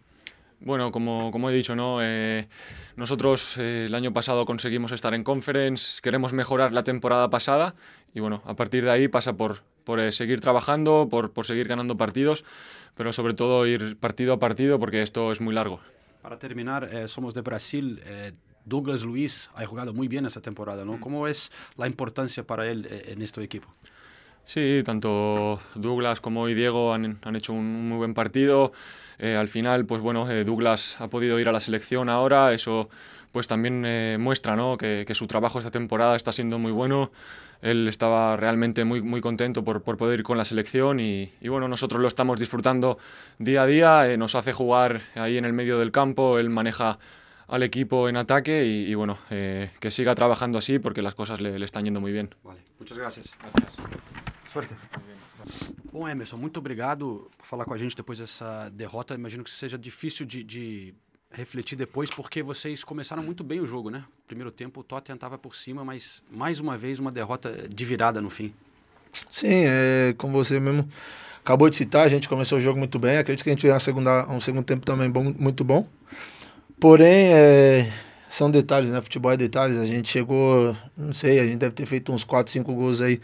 Bueno, como, como he dicho, ¿no? Eh, nosotros eh, el año pasado conseguimos estar en Conference, queremos mejorar la temporada pasada y bueno, a partir de ahí pasa por, por eh, seguir trabajando, por, por seguir ganando partidos, pero sobre todo ir partido a partido porque esto es muy largo. Para terminar, eh, somos de Brasil. eh, Douglas Luiz ha jugado muy bien esta temporada, ¿no? ¿Cómo es la importancia para él eh, en este equipo? Sí, tanto Douglas como hoy Diego han, han hecho un muy buen partido. Eh, al final, pues bueno, Douglas ha podido ir a la selección ahora. Eso pues también muestra ¿no? que, que, su trabajo esta temporada está siendo muy bueno. Él estaba realmente muy, muy contento por, por poder ir con la selección y, y, bueno, nosotros lo estamos disfrutando día a día. eh, nos hace jugar ahí en el medio del campo. Él maneja al equipo en ataque y, y bueno, eh, que siga trabajando así porque las cosas le, le están yendo muy bien. Vale, muchas gracias. Suerte. Bom, Emerson, muito obrigado por falar com a gente depois dessa derrota. Imagino que seja difícil de, de, refletir depois, porque vocês começaram muito bem o jogo, né? Primeiro tempo, o Tottenham estava por cima, mas mais uma vez uma derrota de virada no fim. Sim, é, como você mesmo acabou de citar, a gente começou o jogo muito bem. Acredito que a gente segunda, um segundo tempo também bom, muito bom. Porém, é, são detalhes, né? Futebol é detalhes. A gente chegou, não sei, a gente deve ter feito uns 4, 5 gols aí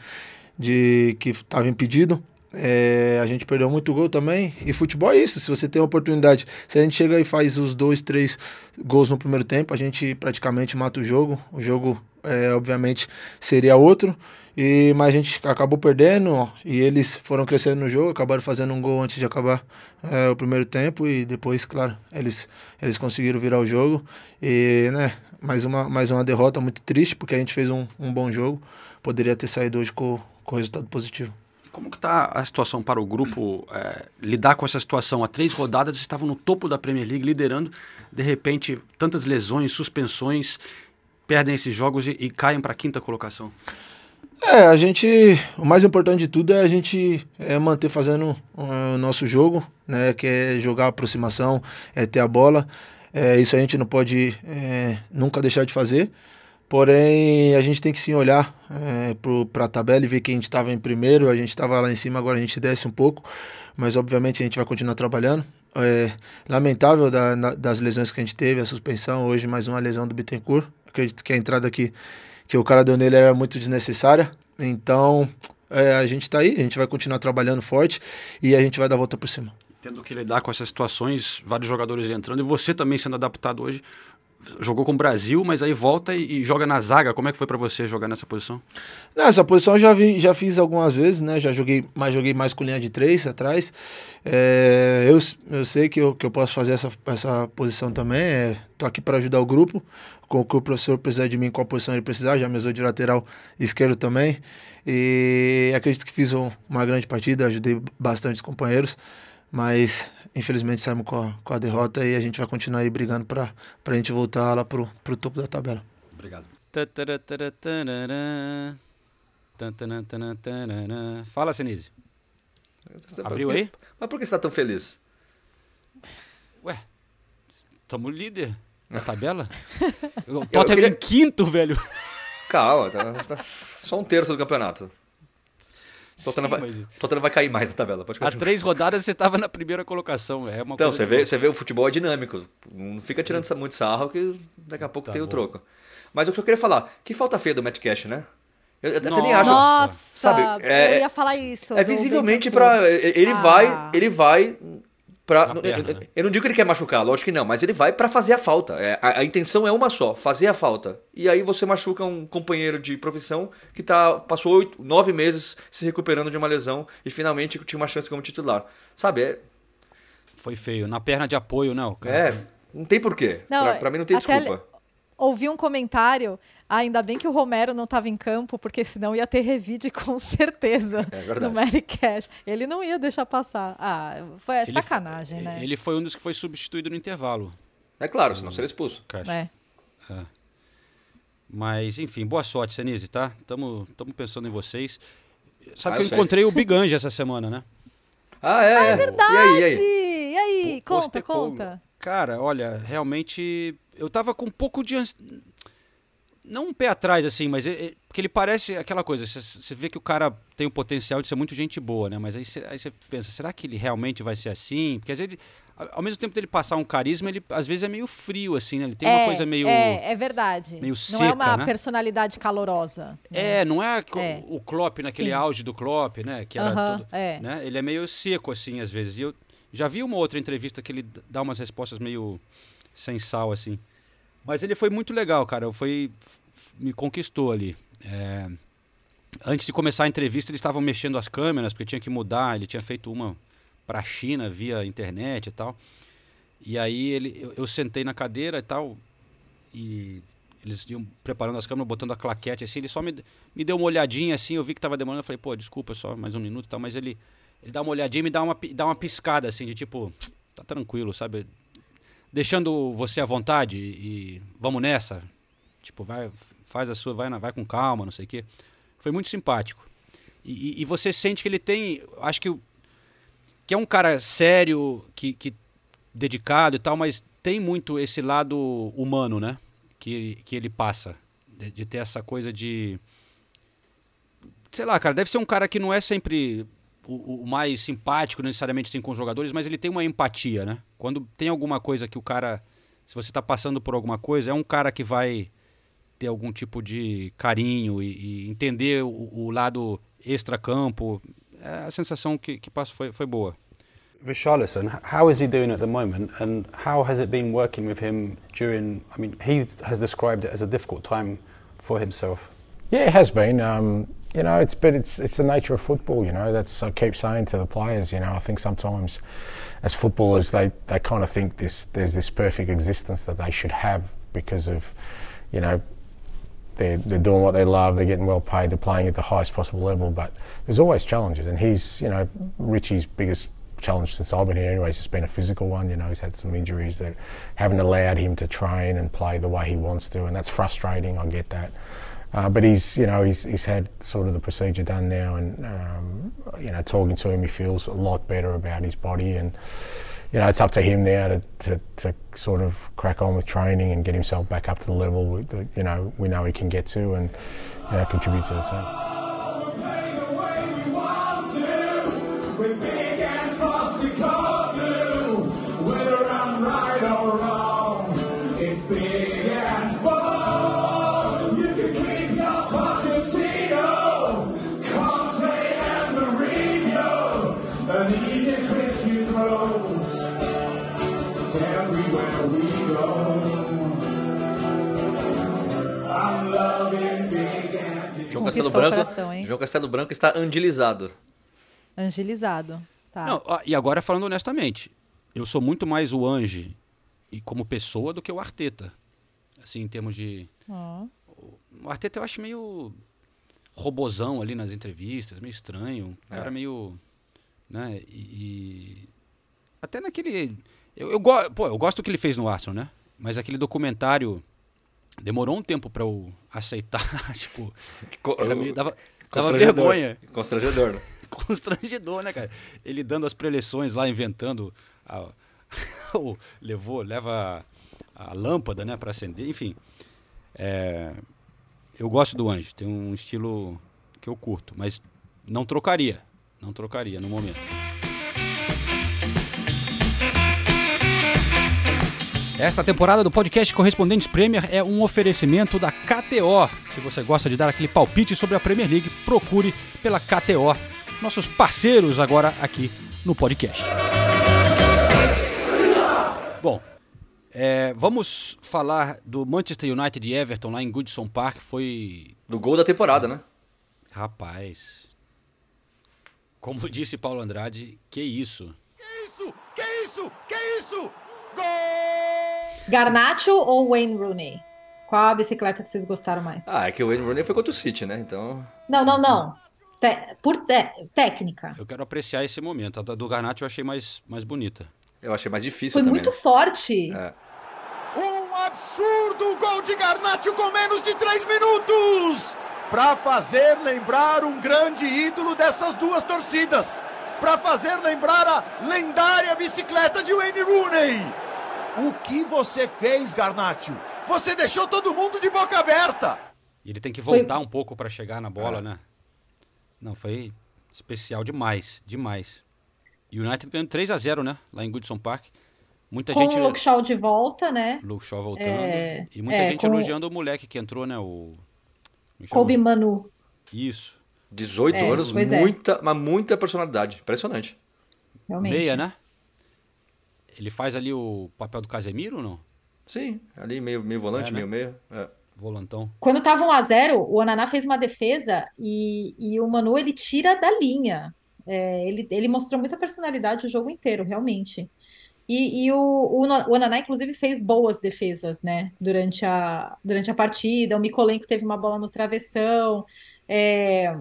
de que estava impedido. É, a gente perdeu muito gol também. E futebol é isso. Se você tem a oportunidade, se a gente chega e faz os dois, três gols no primeiro tempo, a gente praticamente mata o jogo. O jogo, é, obviamente, seria outro. E, mas a gente acabou perdendo ó, e eles foram crescendo no jogo, acabaram fazendo um gol antes de acabar é, o primeiro tempo e depois, claro, eles, eles conseguiram virar o jogo. E, né, mais uma, mais uma derrota muito triste, porque a gente fez um, um bom jogo. Poderia ter saído hoje com, com resultado positivo. Como que está a situação para o grupo é, lidar com essa situação? Há três rodadas vocês estavam no topo da Premier League, liderando, de repente, tantas lesões, suspensões, perdem esses jogos e, e caem para a quinta colocação. É, a gente. O mais importante de tudo é a gente é, manter fazendo o nosso jogo, né? Que é jogar a aproximação, é ter a bola. É, isso a gente não pode é, nunca deixar de fazer. Porém, a gente tem que sim olhar é, para a tabela e ver que a gente estava em primeiro, a gente estava lá em cima, agora a gente desce um pouco, mas obviamente a gente vai continuar trabalhando. É, lamentável da, na, das lesões que a gente teve, a suspensão, hoje mais uma lesão do Bittencourt. Acredito que a entrada aqui que o cara deu nele era muito desnecessária. Então, é, a gente está aí, a gente vai continuar trabalhando forte e a gente vai dar a volta por cima. Tendo que lidar com essas situações, vários jogadores entrando e você também sendo adaptado hoje, jogou com o Brasil, mas aí volta e, e joga na zaga. Como é que foi para você jogar nessa posição? Nessa posição eu já, vi, já fiz algumas vezes, né? Já joguei mais, joguei mais com linha de três atrás. É, eu, eu sei que eu, que eu posso fazer essa, essa posição também. É, tô aqui para ajudar o grupo. Com o que o professor precisar de mim, qual posição ele precisar. Já me usou de lateral esquerdo também. E acredito que fiz um, uma grande partida, ajudei bastante os companheiros. Mas infelizmente saímos com a, com a derrota e a gente vai continuar aí brigando para a gente voltar lá pro, pro topo da tabela. Obrigado. Fala, Senise. Abriu aí? Mas por que você tá tão feliz? Ué, estamos líder na tabela. o Tottenham em quinto, velho. Calma, tá, tá só um terço do campeonato. Tottenham, vai, mas... Tottenham vai cair mais na tabela. Pode Há três rodadas você estava na primeira colocação. É uma então, você vê, você vê o futebol é dinâmico. Não fica tirando muito sarro que daqui a pouco tá tem bom. o troco. Mas o que eu queria falar, que falta feia do Matt Cash, né? Eu até nem acho. Nossa, sabe? É, eu ia falar isso. É visivelmente para ele ah. vai, ele vai Pra, perna, né? Eu não digo que ele quer machucar, lógico que não, mas ele vai para fazer a falta. É, a, a, intenção é uma só, fazer a falta. E aí você machuca um companheiro de profissão que tá, passou oito, nove meses se recuperando de uma lesão e finalmente tinha uma chance como titular. Sabe? É... Foi feio. Na perna de apoio, não. Cara. É, não tem porquê. Não, pra, pra mim não tem desculpa. Ouvi um comentário ah, ainda bem que o Romero não estava em campo, porque senão ia ter revide com certeza é no Mary Cash. Ele não ia deixar passar. Ah, foi ele sacanagem, foi, né? Ele foi um dos que foi substituído no intervalo. É claro, senão seria expulso. Cash. É. é. Mas, enfim, boa sorte, Senise, tá? Estamos pensando em vocês. Sabe ah, que eu, eu encontrei o Biganje essa semana, né? Ah, é? Ah, é verdade! E aí? E aí? E aí? Conta, conta. Cara, olha, realmente eu tava com um pouco de não um pé atrás, assim, mas ele, porque ele parece aquela coisa, você vê que o cara tem o potencial de ser muito gente boa, né? Mas aí você pensa, será que ele realmente vai ser assim? Porque às vezes, ao mesmo tempo dele passar um carisma, ele às vezes é meio frio, assim, né? Ele tem é, uma coisa meio. É, é verdade. Meio não é uma né? personalidade calorosa. Né? É, não é, é, o Klopp naquele Sim. auge do Klopp, né? Que era uh -huh, tudo. É. Né? Ele é meio seco, assim, às vezes. E eu já vi uma outra entrevista que ele dá umas respostas meio sem sal, assim. Mas ele foi muito legal, cara. Foi, me conquistou ali. É, antes de começar a entrevista, eles estavam mexendo as câmeras, porque tinha que mudar. Ele tinha feito uma para a China via internet e tal. E aí ele, eu, eu, sentei na cadeira e tal, e eles iam preparando as câmeras, botando a claquete assim. Ele só me, me deu uma olhadinha assim, eu vi que estava demorando. Eu falei, pô, desculpa, só mais um minuto e tal. Mas ele, ele dá uma olhadinha e me dá uma, dá uma piscada assim, de tipo, tá tranquilo, sabe? Deixando você à vontade e, vamos nessa. Tipo, vai, faz a sua, vai, vai com calma, não sei o quê. Foi muito simpático. E, e, você sente que ele tem, acho que, que é um cara sério, que, que dedicado e tal, mas tem muito esse lado humano, né? Que, que ele passa. De, de, ter essa coisa de. Sei lá, cara, deve ser um cara que não é sempre o, o, mais simpático necessariamente assim, com os jogadores, mas ele tem uma empatia, né? Quando tem alguma coisa que o cara. Se você está passando por alguma coisa, é um cara que vai ter algum tipo de carinho e, e entender o, o, lado extra-campo. A sensação que, que passo foi, foi boa. Richarlison, how is he doing at the moment, and how has it been working with him during? I mean, he has described it as a difficult time for himself. Yeah, it has been. Um, you know, it's but it's it's the nature of football. You know, that's I keep saying to the players. You know, I think sometimes as footballers they they kind of think this there's this perfect existence that they should have because of you know they're, they're doing what they love, they're getting well paid, they're playing at the highest possible level. But there's always challenges, and he's, you know, Richie's biggest challenge since I've been here anyway has just been a physical one. You know, he's had some injuries that haven't allowed him to train and play the way he wants to, and that's frustrating. I get that. Uh, but he's, you know, he's, he's had sort of the procedure done now, and um, you know, talking to him, he feels a lot better about his body, and you know, it's up to him now to, to, to, sort of crack on with training and get himself back up to the level that, you know we know he can get to and you know, contribute to the team. Castelo o Branco, coração? João Castelo Branco está angelizado. Angelizado. Tá. Não, e agora falando honestamente, eu sou muito mais o Ange e como pessoa do que o Arteta. Assim, em termos de. Ó. O Arteta eu acho meio robozão ali nas entrevistas, meio estranho. Um cara É. meio. Né? E. e- Até naquele. Eu, eu, go- pô, eu gosto do que ele fez no Arsenal, né? Mas aquele documentário demorou um tempo pra eu aceitar. tipo, era meio, dava, dava vergonha. Constrangedor, né? Constrangedor, né, cara? Ele dando as preleções lá, inventando. a- levou, leva a, a lâmpada, né, pra acender. Enfim. É, eu gosto do Anjo, tem um estilo que eu curto, mas não trocaria. Não trocaria no momento. Esta temporada do podcast Correspondentes Premier é um oferecimento da KTO. Se você gosta de dar aquele palpite sobre a Premier League, procure pela KTO, nossos parceiros agora aqui no podcast. Bom, é, vamos falar do Manchester United e Everton lá em Goodson Park. Foi. Do gol da temporada, né? Rapaz. Como disse Paulo Andrade, que isso? Que isso? Que isso? Garnacho ou Wayne Rooney? Qual a bicicleta que vocês gostaram mais? Ah, é que o Wayne Rooney foi contra o City, né? Então. Não, não, não. Te- por te- técnica. Eu quero apreciar esse momento. A do Garnacho eu achei mais, mais bonita. Eu achei mais difícil Foi também. muito forte. É. Um absurdo gol de Garnacho com menos de três minutos! Para fazer lembrar um grande ídolo dessas duas torcidas. Para fazer lembrar a lendária bicicleta de Wayne Rooney. O que você fez, Garnacho? Você deixou todo mundo de boca aberta. E ele tem que Foi- voltar um pouco para chegar na bola, É. né? Não, foi especial demais, demais. E o United ganhando 3 a 0 né? Lá em Goodson Park. Muita Com gente. o Luke Shaw de volta, né? Luke Shaw voltando. É, e muita é, gente com- elogiando o moleque que entrou, né? O. chama? Kobe Manu. Isso. 18 É, anos, é. muita, mas muita personalidade. Impressionante. Realmente. Meia, né? Ele faz ali o papel do Casemiro ou não? Sim, ali meio, meio volante, É, né? meio meio. É. Volantão. Quando tava 1x0, o Onaná fez uma defesa e, e o Manu ele tira da linha. É, ele, ele mostrou muita personalidade o jogo inteiro, realmente. E, e o, o, o Onaná, inclusive, fez boas defesas, né? Durante a, durante a partida. O Mikolenko teve uma bola no travessão. É,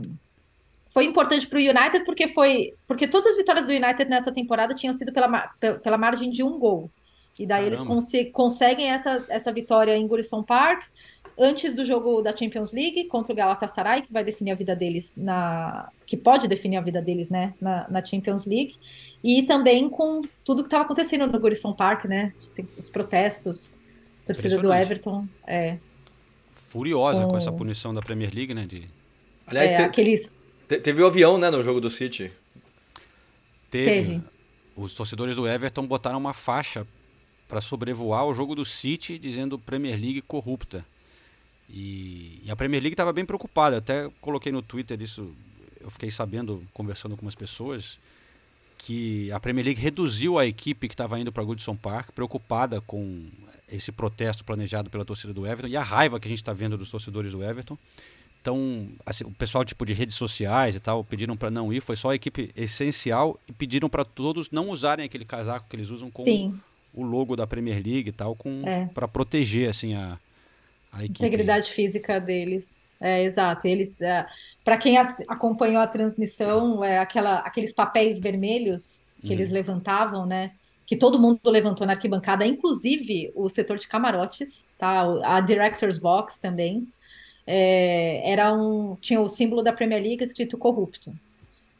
foi importante para o United porque foi porque todas as vitórias do United nessa temporada tinham sido pela, pela margem de um gol. E daí eles Caramba. conse- conseguem essa, essa vitória em Goodison Park antes do jogo da Champions League contra o Galatasaray, que vai definir a vida deles na. que pode definir a vida deles, né? Na, na Champions League. E também com tudo que estava acontecendo no Goodison Park, né? Tem Os protestos, a torcida do. Everton. É, Furiosa com Com- essa punição da Premier League, né? De... Aliás, é, te- aqueles. Te- teve o avião, né, no jogo do City. Teve. Teve. Os torcedores do Everton botaram uma faixa para sobrevoar o jogo do City dizendo Premier League corrupta. E, e a Premier League estava bem preocupada. Eu até coloquei no Twitter isso. Eu fiquei sabendo, conversando com umas pessoas, que a Premier League reduziu a equipe que estava indo para Goodson Park, preocupada com esse protesto planejado pela torcida do Everton e a raiva que a gente está vendo dos torcedores do Everton. Então, assim, o pessoal tipo de redes sociais e tal pediram para não ir, foi só a equipe essencial e pediram para todos não usarem aquele casaco que eles usam com Sim. o logo da Premier League e tal, com É. para proteger assim a, a equipe. integridade física deles. É, exato. Eles, para quem acompanhou a transmissão, é, aquela, aqueles papéis vermelhos que Uhum. eles levantavam, né? Que todo mundo levantou na arquibancada, inclusive o setor de camarotes, tá? A Directors Box também. É, era um, tinha o símbolo da Premier League escrito corrupto.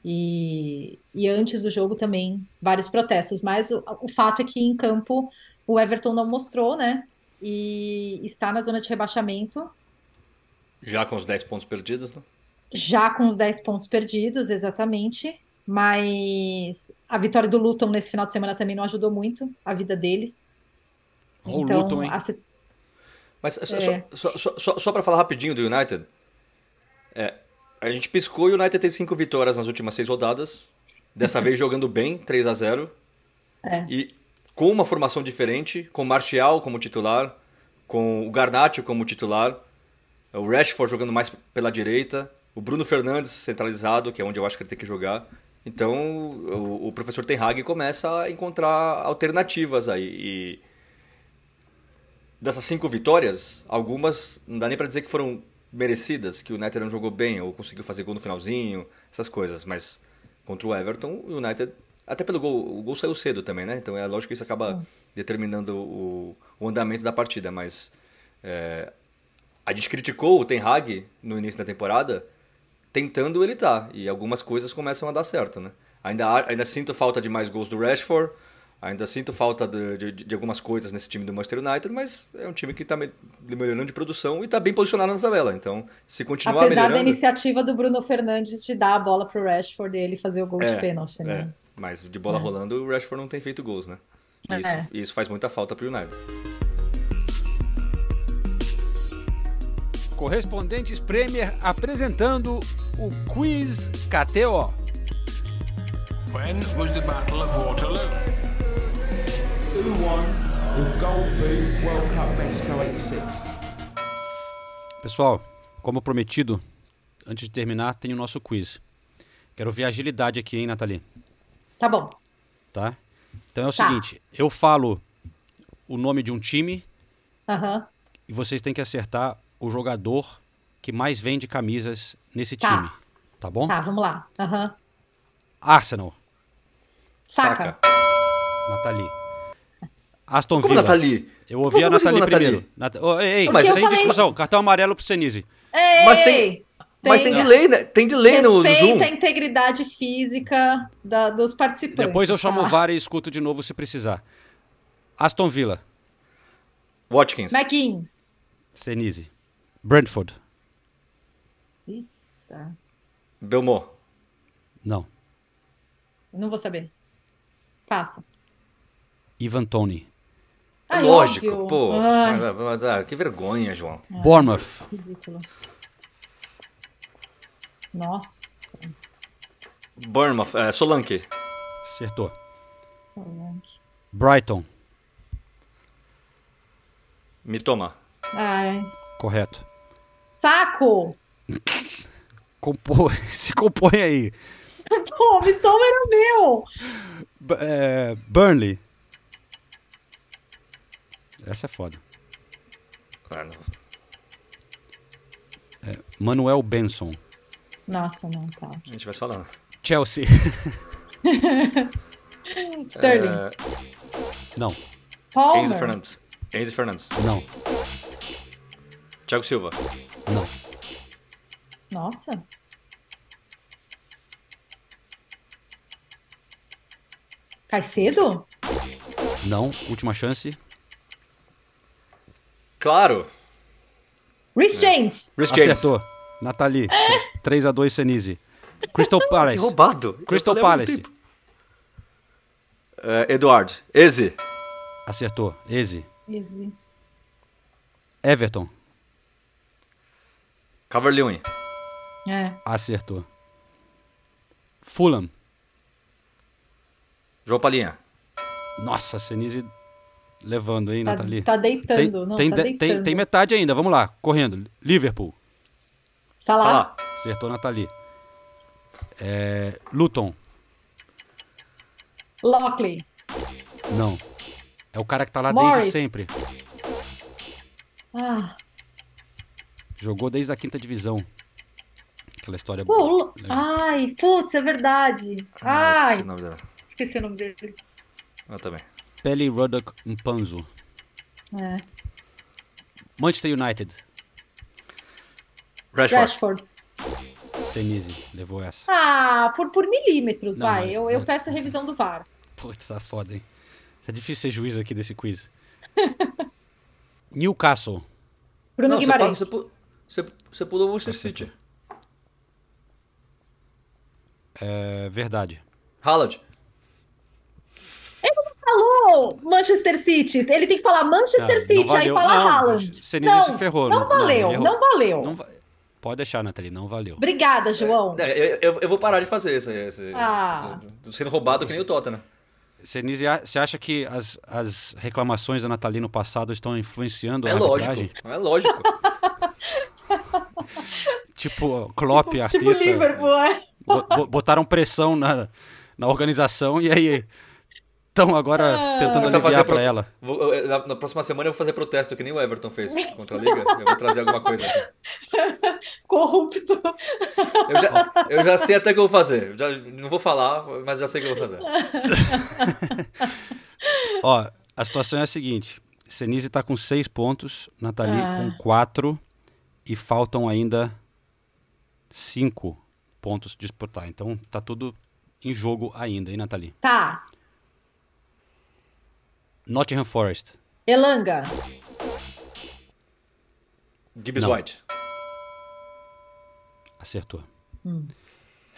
E, e antes do jogo também vários protestos, mas o, o fato é que em campo o Everton não mostrou, né? E está na zona de rebaixamento, Já com os 10 pontos perdidos, né? já com os 10 pontos perdidos, exatamente. Mas a vitória do Luton nesse final de semana também não ajudou muito a vida deles. Ó o Então, Luton, hein? a Mas só, É. só, só, só, só para falar rapidinho do United, é, a gente piscou e o United tem cinco vitórias nas últimas seis rodadas. Dessa vez jogando bem, 3 a 0 É. E com uma formação diferente, com Martial como titular, com o Garnacho como titular. O Rashford jogando mais pela direita. O Bruno Fernandes centralizado, que é onde eu acho que ele tem que jogar. Então o, o professor Ten Hag começa a encontrar alternativas aí. E dessas cinco vitórias, algumas não dá nem para dizer que foram merecidas, que o United não jogou bem ou conseguiu fazer gol no finalzinho, essas coisas. Mas contra o Everton, o United, até pelo gol, o gol saiu cedo também, né? Então é lógico que isso acaba determinando o, o andamento da partida. Mas é, a gente criticou o Ten Hag no início da temporada tentando ele tá e algumas coisas começam a dar certo, né? Ainda, ainda sinto falta de mais gols do Rashford, ainda sinto falta de, de, de algumas coisas nesse time do Manchester United, mas é um time que está melhorando de produção e está bem posicionado na tabela. Então, se continuar Apesar da melhorando... iniciativa do Bruno Fernandes de dar a bola pro Rashford e ele fazer o gol É, de pênalti, é, né? mas de bola É. rolando, o Rashford não tem feito gols, né? E É. isso, isso faz muita falta pro United. Correspondentes Premier apresentando o Quiz KTO. When was the Battle of Waterloo? Who won the Gold Boot World Cup Mexico 86? Pessoal, como prometido, antes de terminar, tem o nosso quiz. Quero ver a agilidade aqui, hein, Nathalie? Tá bom. Tá? Então é o Tá. seguinte, eu falo o nome de um time Aham. e vocês têm que acertar o jogador que mais vende camisas nesse Tá. time. Tá bom? Tá, vamos lá. Aham. Arsenal, Saca. Nathalie. Aston Como Villa. Nathalie? Eu ouvi Como a Nathalie Nathalie? primeiro. Nat... Ô, ei, ei, Não, mas sem falei- discussão. Cartão amarelo pro Senise. Ei, Mas tem- Mas tem delay, né? Tem delay no, no Zoom. Respeita a integridade física da- dos participantes. Depois eu chamo tá? o VAR e escuto de novo se precisar. Aston Villa, Watkins. McKean. Senise. Brentford, Eita. Belmont. não. Não vou saber. Passa. Ivan Tony. Ai, Lógico, óbvio. pô. Ai. Mas, mas, ah, que vergonha, João. Bournemouth, Ridículo. Nossa. Bournemouth, é, Solanke. acertou. Solanke. Brighton, Mitoma. Ai. correto. Saco! Compô... Se compõe aí. Pô, o Mitoma era meu! B- é, Burnley. Essa é foda. Não. É, Manuel Benson. Nossa, não, tá. A gente vai falando. Chelsea. Sterling. É, Não, Palmer. Enzo Fernandes. Enzo Fernandes. não, Thiago Silva. não. Nossa. Caicedo? Não, última chance. Claro. Rhys James. Rhys James. Acertou. Nathalie. 3x2 Senise. Crystal Palace. Que roubado. Crystal Palace. tempo. É, Eduardo. Eze. Acertou. Eze. Easy. Everton. Calvert-Lewin. É. Acertou. Fulham. João Palinha. Nossa, Senise levando, hein, Tá, Nathalie? tá deitando. Tem, não, tem, tá de- deitando. tem, tem metade ainda, vamos lá, correndo. Liverpool. Salah. Salah. Acertou, Nathalie. É, Luton. Lockley. Não. É o cara que tá lá Morris. desde sempre. Ah. Jogou desde a quinta divisão. Aquela história Pô, boa. o- ai, putz, é verdade. Ah, Ai, esqueci o nome dela. esqueci o nome dele. Eu também. Pele Ruddock Mpanzo. É. Manchester United. Rashford. Rashford. Senise levou essa. Ah, por, por milímetros, Não, vai. mas- Eu, eu mas- peço a revisão do VAR. Putz, tá foda, hein? É difícil ser juiz aqui desse quiz. Newcastle. Bruno Guimarães. Você, você, você pulou o Manchester City. É verdade. Haaland. Não falou Manchester City. Ele tem que falar Manchester não City, aí valeu. fala Não, Haaland. Senise não, se ferrou. Não, valeu, não, valeu. Não va- Pode deixar, Nathalie, não valeu. Obrigada, João. É, eu, eu, eu vou parar de fazer esse. esse Ah. sendo roubado que nem o Tottenham. Senise, a- você acha que as, as reclamações da Nathalie no passado estão influenciando a É lógico. arbitragem? É lógico. tipo Klopp, Arteta. Tipo Liverpool, é. bo- bo- Botaram pressão na, na organização e aí estão agora Ah. tentando aliviar pro- ela. Vou- eu- na, na próxima semana eu vou fazer protesto, que nem o Everton fez contra a Liga. Eu vou trazer alguma coisa aqui. Corrupto. Eu já, eu já sei até o que eu vou fazer. Já, não vou falar, mas já sei o que eu vou fazer. Ó, a situação é a seguinte: Senise tá com seis pontos, Nathalie Ah. com quatro e faltam ainda cinco pontos de disputar. Então tá tudo em jogo ainda, hein, Nathalie? Tá. Nottingham Forest. Elanga. Gibbs Não. White. Acertou. Hum.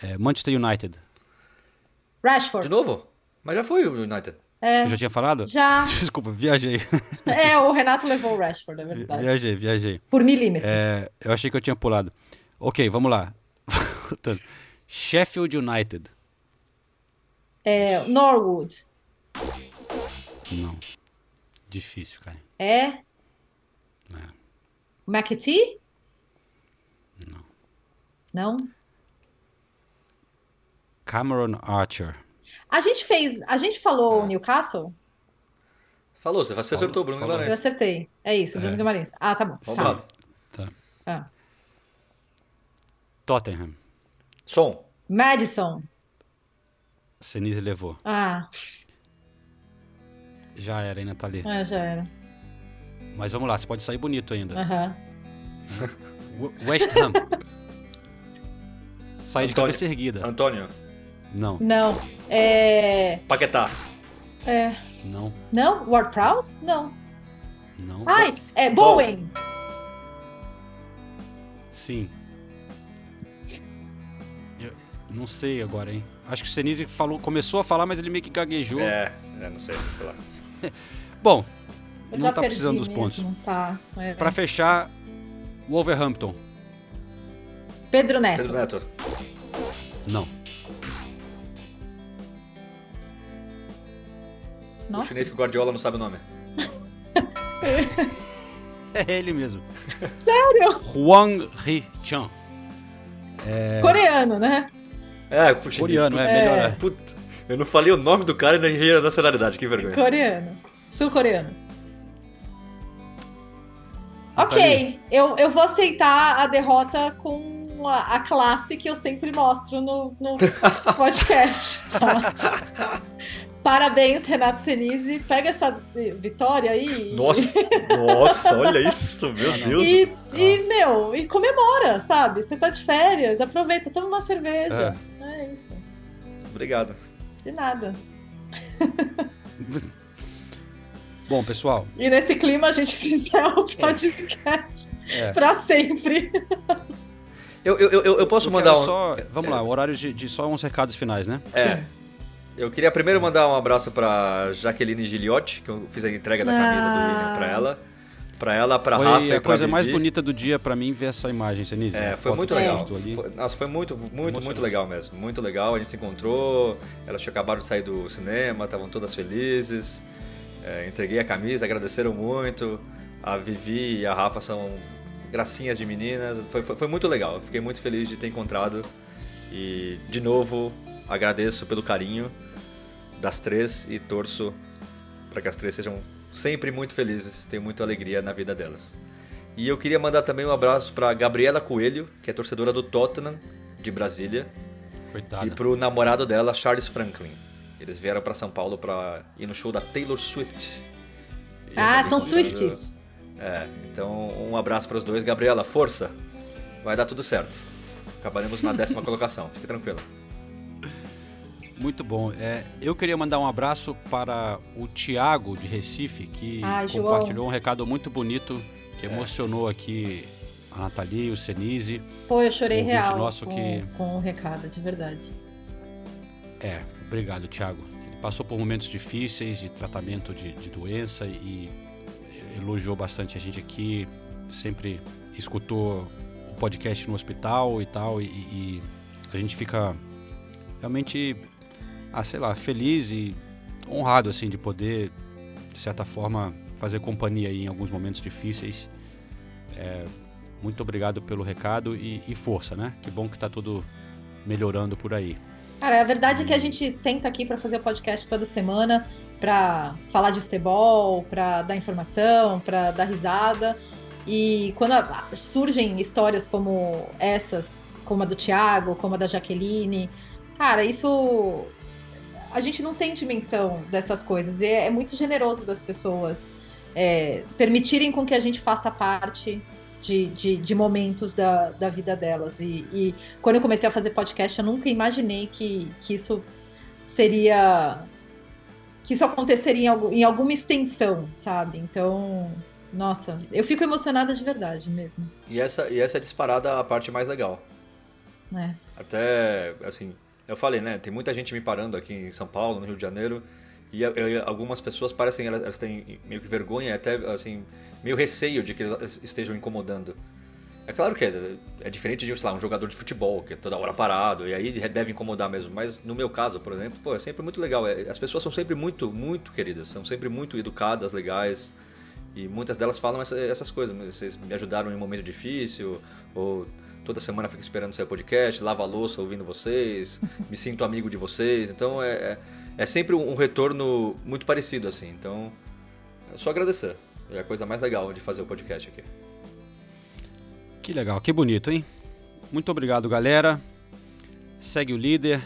É, Manchester United. Rashford. De novo? Mas já foi o United. É. Eu já tinha falado? Já. Desculpa, viajei. É, o Renato levou o Rashford, é verdade. viajei, viajei. Por milímetros. É, eu achei que eu tinha pulado. Ok, vamos lá. Voltando. Sheffield United. É, Norwood. Não. Difícil, cara. É. McAtee? Não. Não? Cameron Archer. A gente fez. A gente falou o Newcastle? Falou, você acertou o Bruno falou. Eu Guimarães. acertei. É isso, Bruno É. Guimarães. Ah, tá bom. Tá. Roubado. Tá. Ah. Tottenham. Som. Madison. Senise levou. Ah, Já era, hein, Nathalie? é, já era. Mas vamos lá, você pode sair bonito ainda. Aham. W- West Ham. Sai de cabeça erguida. Antônio. Não, Não. É. Paquetá. É. não, Não? Ward Prowse? Não. não. Ai, é Bowen. Sim. Eu não sei agora, hein? Acho que o Senise falou, começou a falar, mas ele meio que gaguejou. É, é, não sei, sei lá. Bom, Eu não tá precisando dos mesmo, pontos. Tá. É. Pra fechar, Wolverhampton. Pedro Neto. Pedro Neto. Não. O Nossa. chinês que o Guardiola não sabe o nome. É ele mesmo. Sério? Huang Ri-chan. É... Coreano, né? É, o chinês. Coreano, é, melhor. é. Puta, eu não falei o nome do cara e nem errei a nacionalidade, que vergonha. Coreano. Sul-coreano. Nathalie. Ok, eu, eu vou aceitar a derrota com a, a classe que eu sempre mostro no, no podcast. tá? Parabéns, Renato Senise. Pega essa vitória aí. e- Nossa, nossa, olha isso, meu Deus. E, e, meu, e comemora, sabe? Você tá de férias, aproveita, toma uma cerveja. É, isso. Obrigado. De nada. Bom, pessoal, E nesse clima a gente se encerra o podcast É. pra sempre. Eu, eu, eu, eu posso eu mandar um. só, vamos lá, horário de, de só uns recados finais, né? É. Eu queria primeiro mandar um abraço pra Jaqueline Giliotti, que eu fiz a entrega da camisa do Ah. William pra ela. Pra ela, foi Rafa e a pra coisa mais bonita do dia pra mim ver essa imagem, Senise. É, A foi muito legal. Foi, nossa, foi muito, muito, muito legal mesmo. Muito legal. A gente se encontrou, elas tinham acabado de sair do cinema, estavam todas felizes. É, entreguei a camisa, agradeceram muito. A Vivi e a Rafa são gracinhas de meninas. Foi, foi, foi muito legal. Eu fiquei muito feliz de ter encontrado. E, de novo, agradeço pelo carinho das três e torço para que as três sejam sempre muito felizes, tenham muita alegria na vida delas. E eu queria mandar também um abraço para Gabriela Coelho, que é torcedora do Tottenham de Brasília, Coitada. e pro namorado dela, Charles Franklin. Eles vieram para São Paulo para ir no show da Taylor Swift. E Ah, são Swifties. É, então um abraço para os dois. Gabriela, força! Vai dar tudo certo. Acabaremos na décima colocação, fique tranquila. Muito bom. É, eu queria mandar um abraço para o Tiago de Recife, que Ai, João. compartilhou um recado muito bonito, que É. emocionou aqui a Nathalie, o Senise. Pô, eu chorei Um real nosso com, que- com o recado, de verdade. É, obrigado, Tiago. Ele passou por momentos difíceis de tratamento de, de doença e elogiou bastante a gente aqui. Sempre escutou o podcast no hospital e tal. E, e a gente fica realmente, ah, sei lá, feliz e honrado assim de poder, de certa forma, fazer companhia aí em alguns momentos difíceis. É, Muito obrigado pelo recado e, e força, né? Que bom que tá tudo melhorando por aí. Cara, a verdade é que a gente senta aqui para fazer o podcast toda semana, para falar de futebol, para dar informação, para dar risada. E quando surgem histórias como essas, como a do Thiago, como a da Jaqueline, cara, isso a gente não tem dimensão dessas coisas. E é, é muito generoso das pessoas é, permitirem com que a gente faça parte de, de, de momentos da, da vida delas. E, e quando eu comecei a fazer podcast, eu nunca imaginei que, que isso seria. que isso aconteceria em, algu- em alguma extensão, sabe? Então, nossa, eu fico emocionada de verdade mesmo. E essa, e essa é disparada a parte mais legal. Né? Até, assim, eu falei, né? Tem muita gente me parando aqui em São Paulo, no Rio de Janeiro, e eu- algumas pessoas parecem, elas, elas têm meio que vergonha, e até, assim, meio receio de que elas estejam incomodando. É claro que é, é diferente de, sei lá, um jogador de futebol, que é toda hora parado, e aí deve incomodar mesmo. Mas no meu caso, por exemplo, pô, é sempre muito legal. É, As pessoas são sempre muito, muito queridas, são sempre muito educadas, legais. E muitas delas falam essa- essas coisas. Vocês me ajudaram em um momento difícil, ou toda semana fico esperando seu podcast, lavo a louça ouvindo vocês, me sinto amigo de vocês. Então é, é, é sempre um retorno muito parecido, assim. Então é só agradecer. É a coisa mais legal de fazer o podcast aqui. Que legal, que bonito, hein? Muito obrigado, galera. Segue o líder.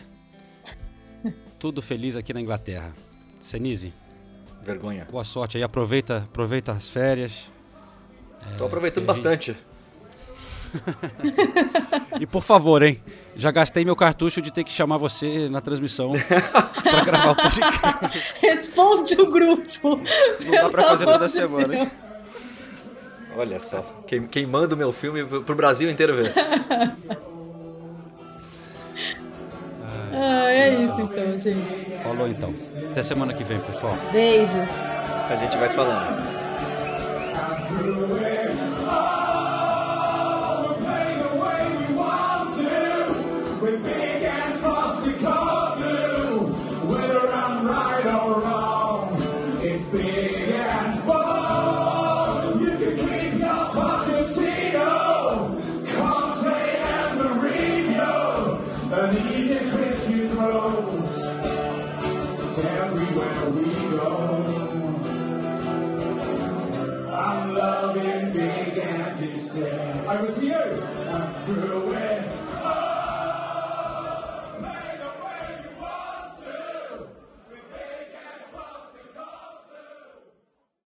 Tudo feliz aqui na Inglaterra. Senise. Vergonha. Boa sorte aí. Aproveita, aproveita as férias. Tô aproveitando que a gente- bastante. E por favor, hein? Já gastei meu cartucho de ter que chamar você na transmissão pra gravar o podcast. Responde o grupo. Não dá pra fazer toda semana, hein? Olha só, queim- queimando meu filme pro pro Brasil inteiro ver. Ah, é isso então, gente. Falou então. Até semana que vem, pessoal. Beijos. A gente vai se falando.